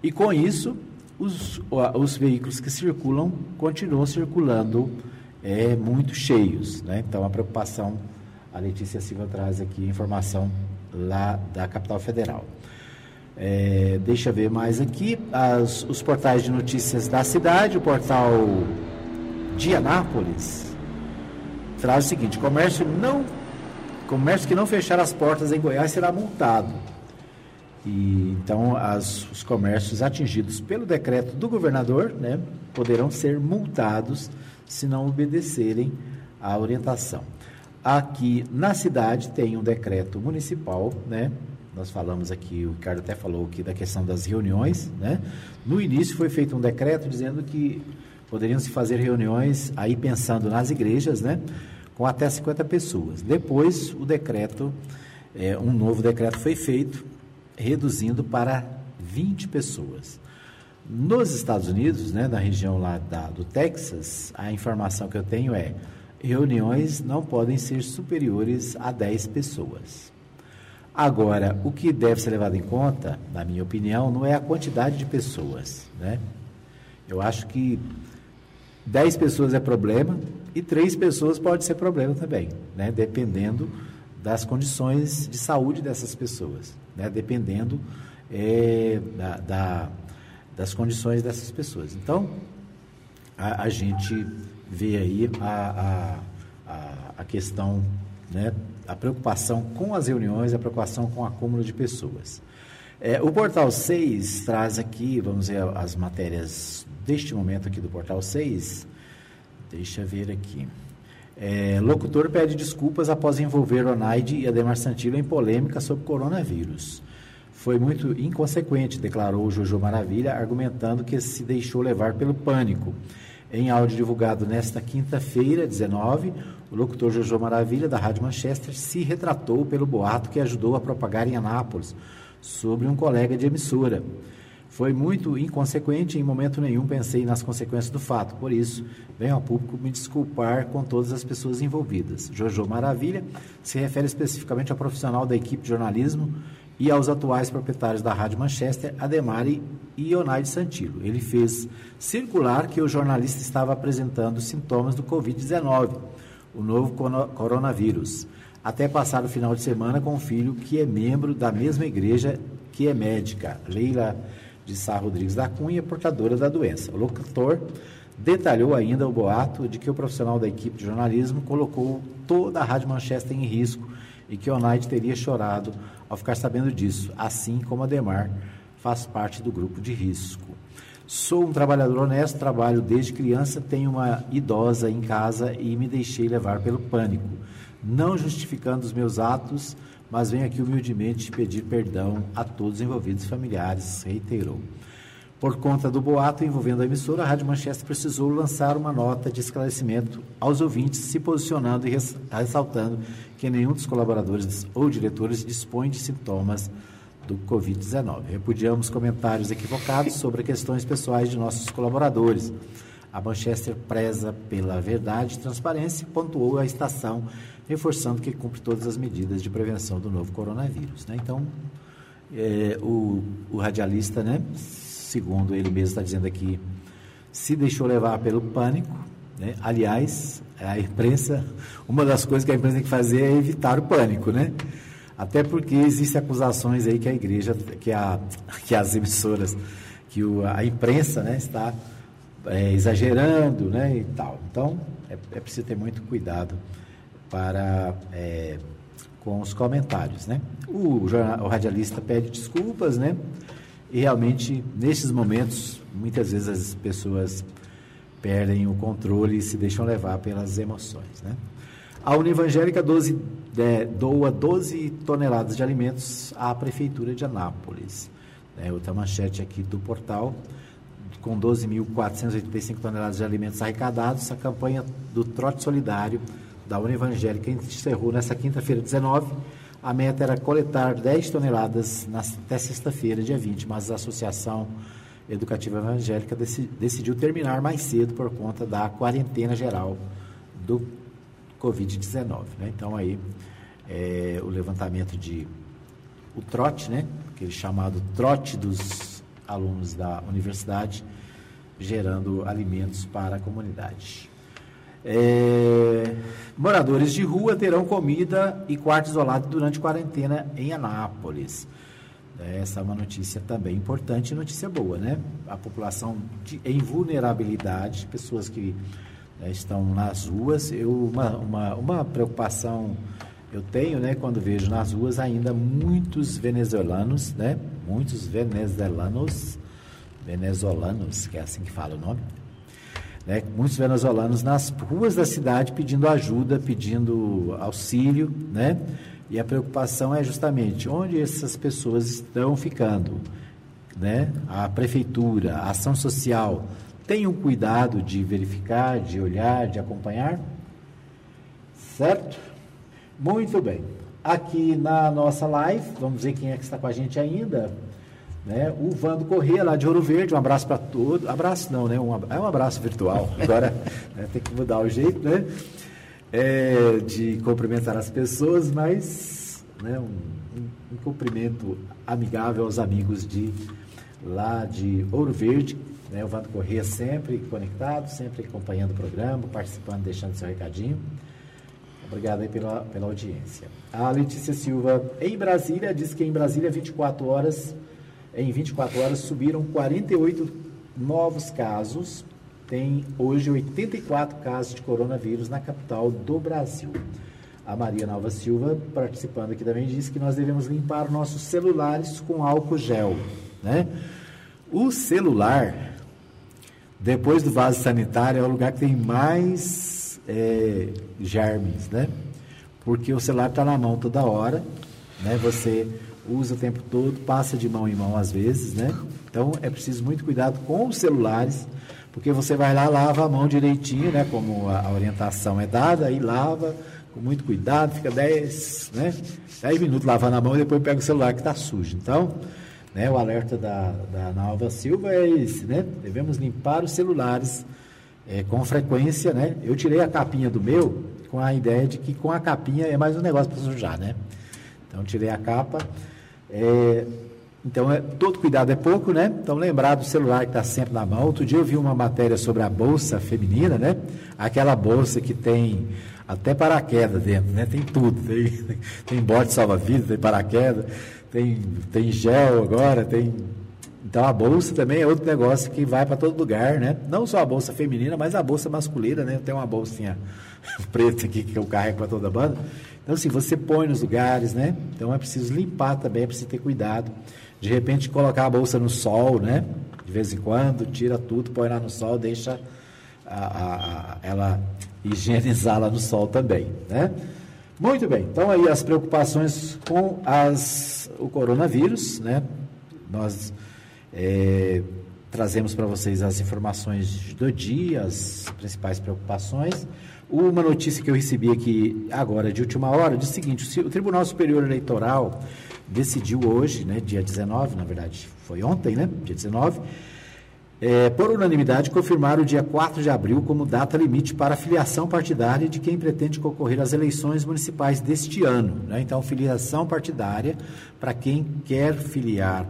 e, com isso, os, os veículos que circulam continuam circulando é, muito cheios. Né? Então, a preocupação, a Letícia Silva traz aqui informação lá da capital federal. É, deixa eu ver mais aqui. As, os portais de notícias da cidade, o portal de Anápolis, traz o seguinte: comércio não. Comércio que não fechar as portas em Goiás será multado. E, então, as, os comércios atingidos pelo decreto do governador né, poderão ser multados se não obedecerem à orientação. Aqui na cidade tem um decreto municipal, né, nós falamos aqui, o Ricardo até falou aqui da questão das reuniões, né? No início foi feito um decreto dizendo que poderiam se fazer reuniões aí pensando nas igrejas, né? Com até 50 pessoas. Depois o decreto, é, um novo decreto foi feito, reduzindo para 20 pessoas. Nos Estados Unidos, né, na região lá da, do Texas, a informação que eu tenho é reuniões não podem ser superiores a 10 pessoas. Agora, o que deve ser levado em conta, na minha opinião, não é a quantidade de pessoas. Né? Eu acho que 10 pessoas é problema e 3 pessoas pode ser problema também, né? dependendo das condições de saúde dessas pessoas, né? dependendo é, da, da, das condições dessas pessoas. Então, a, a gente vê aí a, a, a questão né, a preocupação com as reuniões, a preocupação com o acúmulo de pessoas. É, o Portal 6 traz aqui, vamos ver as matérias deste momento aqui do Portal 6. Deixa eu ver aqui. É, locutor pede desculpas após envolver Onaide e Ademar Santillo em polêmica sobre coronavírus. foi muito inconsequente, declarou Jojo Maravilha, argumentando que se deixou levar pelo pânico. Em áudio divulgado nesta quinta-feira, 19, o locutor Jojo Maravilha, da Rádio Manchester, se retratou pelo boato que ajudou a propagar em Anápolis sobre um colega de emissora. Foi muito inconsequente e em momento nenhum pensei nas consequências do fato. Por isso, venho ao público me desculpar com todas as pessoas envolvidas. Jojo Maravilha se refere especificamente ao profissional da equipe de jornalismo e aos atuais proprietários da Rádio Manchester, Ademari e Onaide Santilo. Ele fez circular que o jornalista estava apresentando sintomas do Covid-19, o novo coronavírus, até passar o final de semana com um filho que é membro da mesma igreja que é médica, Leila de Sá Rodrigues da Cunha, portadora da doença. O locutor detalhou ainda o boato de que o profissional da equipe de jornalismo colocou toda a Rádio Manchester em risco e que Onaide teria chorado ao ficar sabendo disso, assim como Ademar faz parte do grupo de risco. Sou um trabalhador honesto, trabalho desde criança, tenho uma idosa em casa e me deixei levar pelo pânico, não justificando os meus atos, mas venho aqui humildemente pedir perdão a todos os envolvidos familiares, reiterou. Por conta do boato envolvendo a emissora, a Rádio Manchester precisou lançar uma nota de esclarecimento aos ouvintes, se posicionando e ressaltando que nenhum dos colaboradores ou diretores dispõe de sintomas do Covid-19. Repudiamos comentários equivocados sobre questões pessoais de nossos colaboradores. A Manchester preza pela verdade e transparência, pontuou a estação, reforçando que cumpre todas as medidas de prevenção do novo coronavírus. Né? Então, é, o, o radialista, né, segundo ele mesmo está dizendo aqui, se deixou levar pelo pânico. Né? Aliás, a imprensa, uma das coisas que a imprensa tem que fazer é evitar o pânico, né? Até porque existem acusações aí que a igreja, que, a, que as emissoras, que o, a imprensa né, está é, exagerando né, e tal. Então, é, é, preciso ter muito cuidado para, é, com os comentários. Né? O, o radialista pede desculpas, né? E realmente, nesses momentos, muitas vezes as pessoas perdem o controle e se deixam levar pelas emoções. Né? A Univangélica 12, é, doa 12 toneladas de alimentos à Prefeitura de Anápolis. É, outra manchete aqui do portal, com 12.485 toneladas de alimentos arrecadados, a campanha do Trote Solidário da Univangélica encerrou nesta quinta-feira 19. A meta era coletar 10 toneladas na, até sexta-feira, dia 20, mas a associação Educativa Evangélica decidiu terminar mais cedo por conta da quarentena geral do Covid-19. Né? Então aí é, o levantamento de o trote, né? aquele chamado trote dos alunos da universidade, gerando alimentos para a comunidade. É, moradores de rua terão comida e quarto isolado durante quarentena em Anápolis. Essa é uma notícia também importante, notícia boa, né? A população de, em vulnerabilidade, pessoas que estão nas ruas, eu, uma, uma, uma preocupação eu tenho, né, quando vejo nas ruas ainda muitos venezuelanos, né? Muitos venezuelanos, venezuelanos, que é assim que fala o nome, né? Muitos venezuelanos nas ruas da cidade pedindo ajuda, pedindo auxílio, né? E a preocupação é justamente onde essas pessoas estão ficando. Né? A prefeitura, a ação social, o cuidado de verificar, de olhar, de acompanhar? Certo? Muito bem. Aqui na nossa live, vamos ver quem é que está com a gente ainda. Né? O Vando Corrêa, lá de Ouro Verde, um abraço para todos. Abraço não, né? Um, é um abraço virtual. Agora né, tem que mudar o jeito, né? é, de cumprimentar as pessoas, mas né, um, um, um, cumprimento amigável aos amigos de lá de Ouro Verde. Né, o Vando Corrêa sempre conectado, sempre acompanhando o programa, participando, deixando seu recadinho. Obrigado aí pela, pela audiência. A Letícia Silva, em Brasília, diz que em Brasília, 24 horas, em 24 horas subiram 48 novos casos tem hoje 84 casos de coronavírus na capital do Brasil. A Maria Nova Silva, participando aqui também, disse que nós devemos limpar nossos celulares com álcool gel. Né? O celular, depois do vaso sanitário, é o lugar que tem mais é, germes, né? Porque o celular está na mão toda hora, né? Você usa o tempo todo, passa de mão em mão às vezes, né? Então é preciso muito cuidado com os celulares, porque você vai lá, lava a mão direitinho, né? Como a, orientação é dada, aí lava com muito cuidado, fica 10, né? 10 minutos lavando a mão e depois pega o celular que está sujo. Então, né, o alerta da, da Nalva Silva é esse, né? Devemos limpar os celulares é, com frequência, né? Eu tirei a capinha do meu com a ideia de que com a capinha é mais um negócio para sujar, né? Então tirei a capa. É, então é, todo cuidado é pouco, né? Então lembrar do celular que está sempre na mão. Outro dia eu vi uma matéria sobre a bolsa feminina, né? Aquela bolsa que tem até paraquedas dentro, né? Tem tudo, tem, tem bote salva-vidas, tem paraquedas, tem, tem gel agora, tem então a bolsa também é outro negócio que vai para todo lugar, né? Não só a bolsa feminina, mas a bolsa masculina, né? Tem uma bolsinha preta aqui que eu carrego para toda a banda. Então, assim, você põe nos lugares, né? Então é preciso limpar também, é preciso ter cuidado. De repente, colocar a bolsa no sol, né? De vez em quando, tira tudo, põe lá no sol, deixa a, a, a, ela higienizar lá no sol também, né? Muito bem, então aí as preocupações com as, o coronavírus, né? Nós é, trazemos para vocês as informações do dia, as principais preocupações. Uma notícia que eu recebi aqui agora, de última hora, diz o seguinte: o Tribunal Superior Eleitoral decidiu hoje, né, dia 19, na verdade foi ontem, né, dia 19, é, por unanimidade, confirmar o dia 4 de abril como data limite para a filiação partidária de quem pretende concorrer às eleições municipais deste ano. Né? Então, filiação partidária para quem quer filiar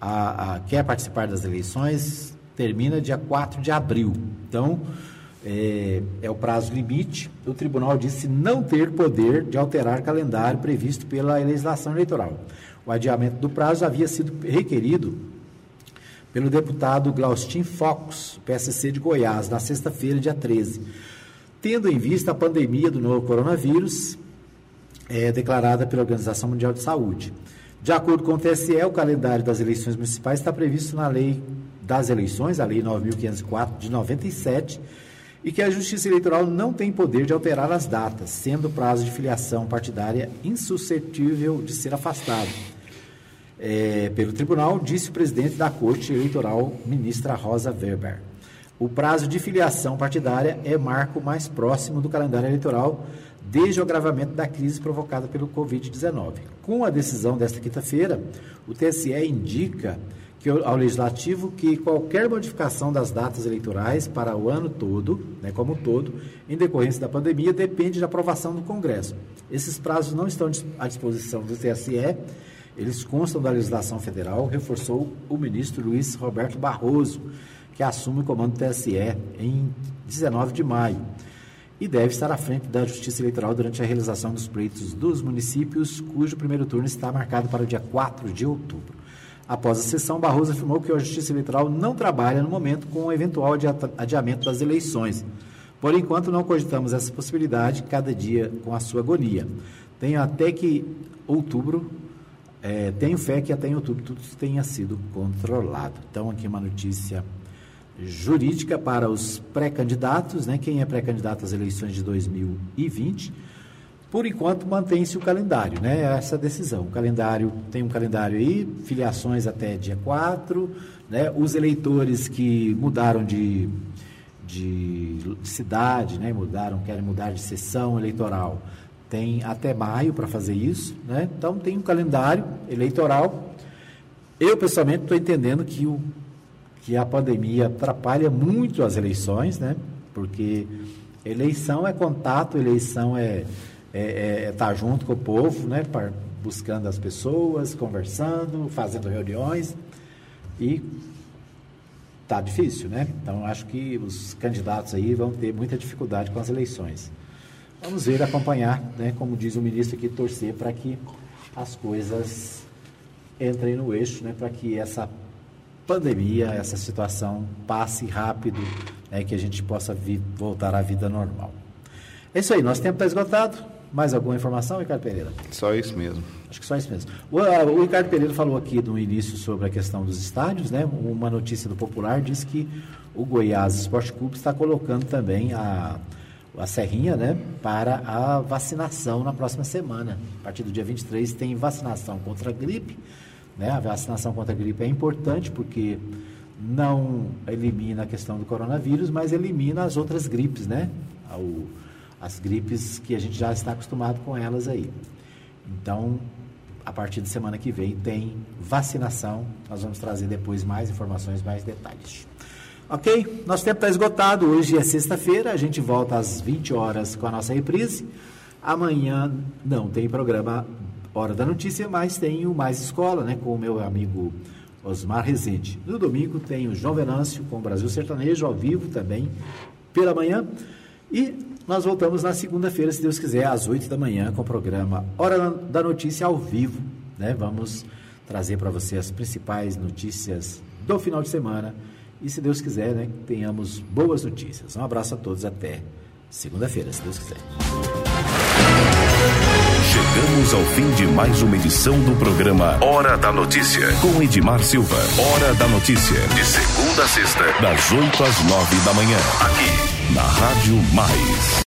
a, a, quer participar das eleições termina dia 4 de abril. Então, é, é, o prazo limite. O tribunal disse não ter poder de alterar calendário previsto pela legislação eleitoral. O adiamento do prazo havia sido requerido pelo deputado Glaustin Fox, PSC de Goiás, na sexta-feira, dia 13. Tendo em vista a pandemia do novo coronavírus, é, declarada pela Organização Mundial de Saúde. De acordo com o TSE, o calendário das eleições municipais está previsto na Lei das Eleições, a Lei 9.504 de 97, e que a Justiça Eleitoral não tem poder de alterar as datas, sendo o prazo de filiação partidária insuscetível de ser afastado. É, pelo tribunal, disse o presidente da Corte Eleitoral, ministra Rosa Weber. O prazo de filiação partidária é marco mais próximo do calendário eleitoral desde o agravamento da crise provocada pelo Covid-19. Com a decisão desta quinta-feira, o TSE indica que, ao Legislativo que qualquer modificação das datas eleitorais para o ano todo, né, como todo, em decorrência da pandemia, depende da aprovação do Congresso. Esses prazos não estão à disposição do TSE, eles constam da legislação federal, reforçou o ministro Luiz Roberto Barroso, que assume o comando do TSE em 19 de maio e deve estar à frente da Justiça Eleitoral durante a realização dos pleitos dos municípios, cujo primeiro turno está marcado para o dia 4 de outubro. Após a sessão, Barroso afirmou que a Justiça Eleitoral não trabalha no momento com o eventual adiamento das eleições. Por enquanto, não cogitamos essa possibilidade, cada dia com a sua agonia. Tenho até que outubro, é, tenho fé que até em outubro tudo tenha sido controlado. Então, aqui uma notícia jurídica para os pré-candidatos, né? Quem é pré-candidato às eleições de 2020, por enquanto mantém-se o calendário, né? Essa decisão. O calendário tem um calendário aí, filiações até dia 4, né? Os eleitores que mudaram de, de cidade, né? Mudaram, querem mudar de sessão eleitoral, tem até maio para fazer isso, né? Então tem um calendário eleitoral. Eu pessoalmente estou entendendo que o que a pandemia atrapalha muito as eleições, né? Porque eleição é contato, eleição é estar é, é, é tá junto com o povo, né? Buscando as pessoas, conversando, fazendo reuniões e tá difícil, né? Então acho que os candidatos aí vão ter muita dificuldade com as eleições. Vamos ver, acompanhar, né? Como diz o ministro aqui, torcer para que as coisas entrem no eixo, né? Para que essa pandemia, essa situação passe rápido, né, que a gente possa vir, voltar à vida normal. É isso aí, nosso tempo está esgotado. Mais alguma informação, Ricardo Pereira? Só isso mesmo. Acho que só isso mesmo. O, o, Ricardo Pereira falou aqui no início sobre a questão dos estádios, né? Uma notícia do Popular diz que o Goiás Esporte Clube está colocando também a, a Serrinha, né, para a vacinação na próxima semana. A partir do dia 23 tem vacinação contra a gripe. Né? A vacinação contra a gripe é importante porque não elimina a questão do coronavírus, mas elimina as outras gripes, né? as gripes que a gente já está acostumado com elas aí. Então, a partir de semana que vem tem vacinação. Nós vamos trazer depois mais informações, mais detalhes. Ok? Nosso tempo está esgotado. Hoje é sexta-feira. A gente volta às 20 horas com a nossa reprise. Amanhã não tem programa Hora da Notícia, mas tem o Mais Escola, né? Com o meu amigo Osmar Rezende. No domingo tem o João Venâncio com o Brasil Sertanejo ao vivo também pela manhã. E nós voltamos na segunda-feira, se Deus quiser, às 8 da manhã, com o programa Hora da Notícia ao vivo. Né? Vamos trazer para você as principais notícias do final de semana e, se Deus quiser, né, tenhamos boas notícias. Um abraço a todos, até segunda-feira, se Deus quiser. Chegamos ao fim de mais uma edição do programa Hora da Notícia, com Edmar Silva. Hora da Notícia, de segunda a sexta, das 8 às 9 da manhã, aqui na Rádio Mais.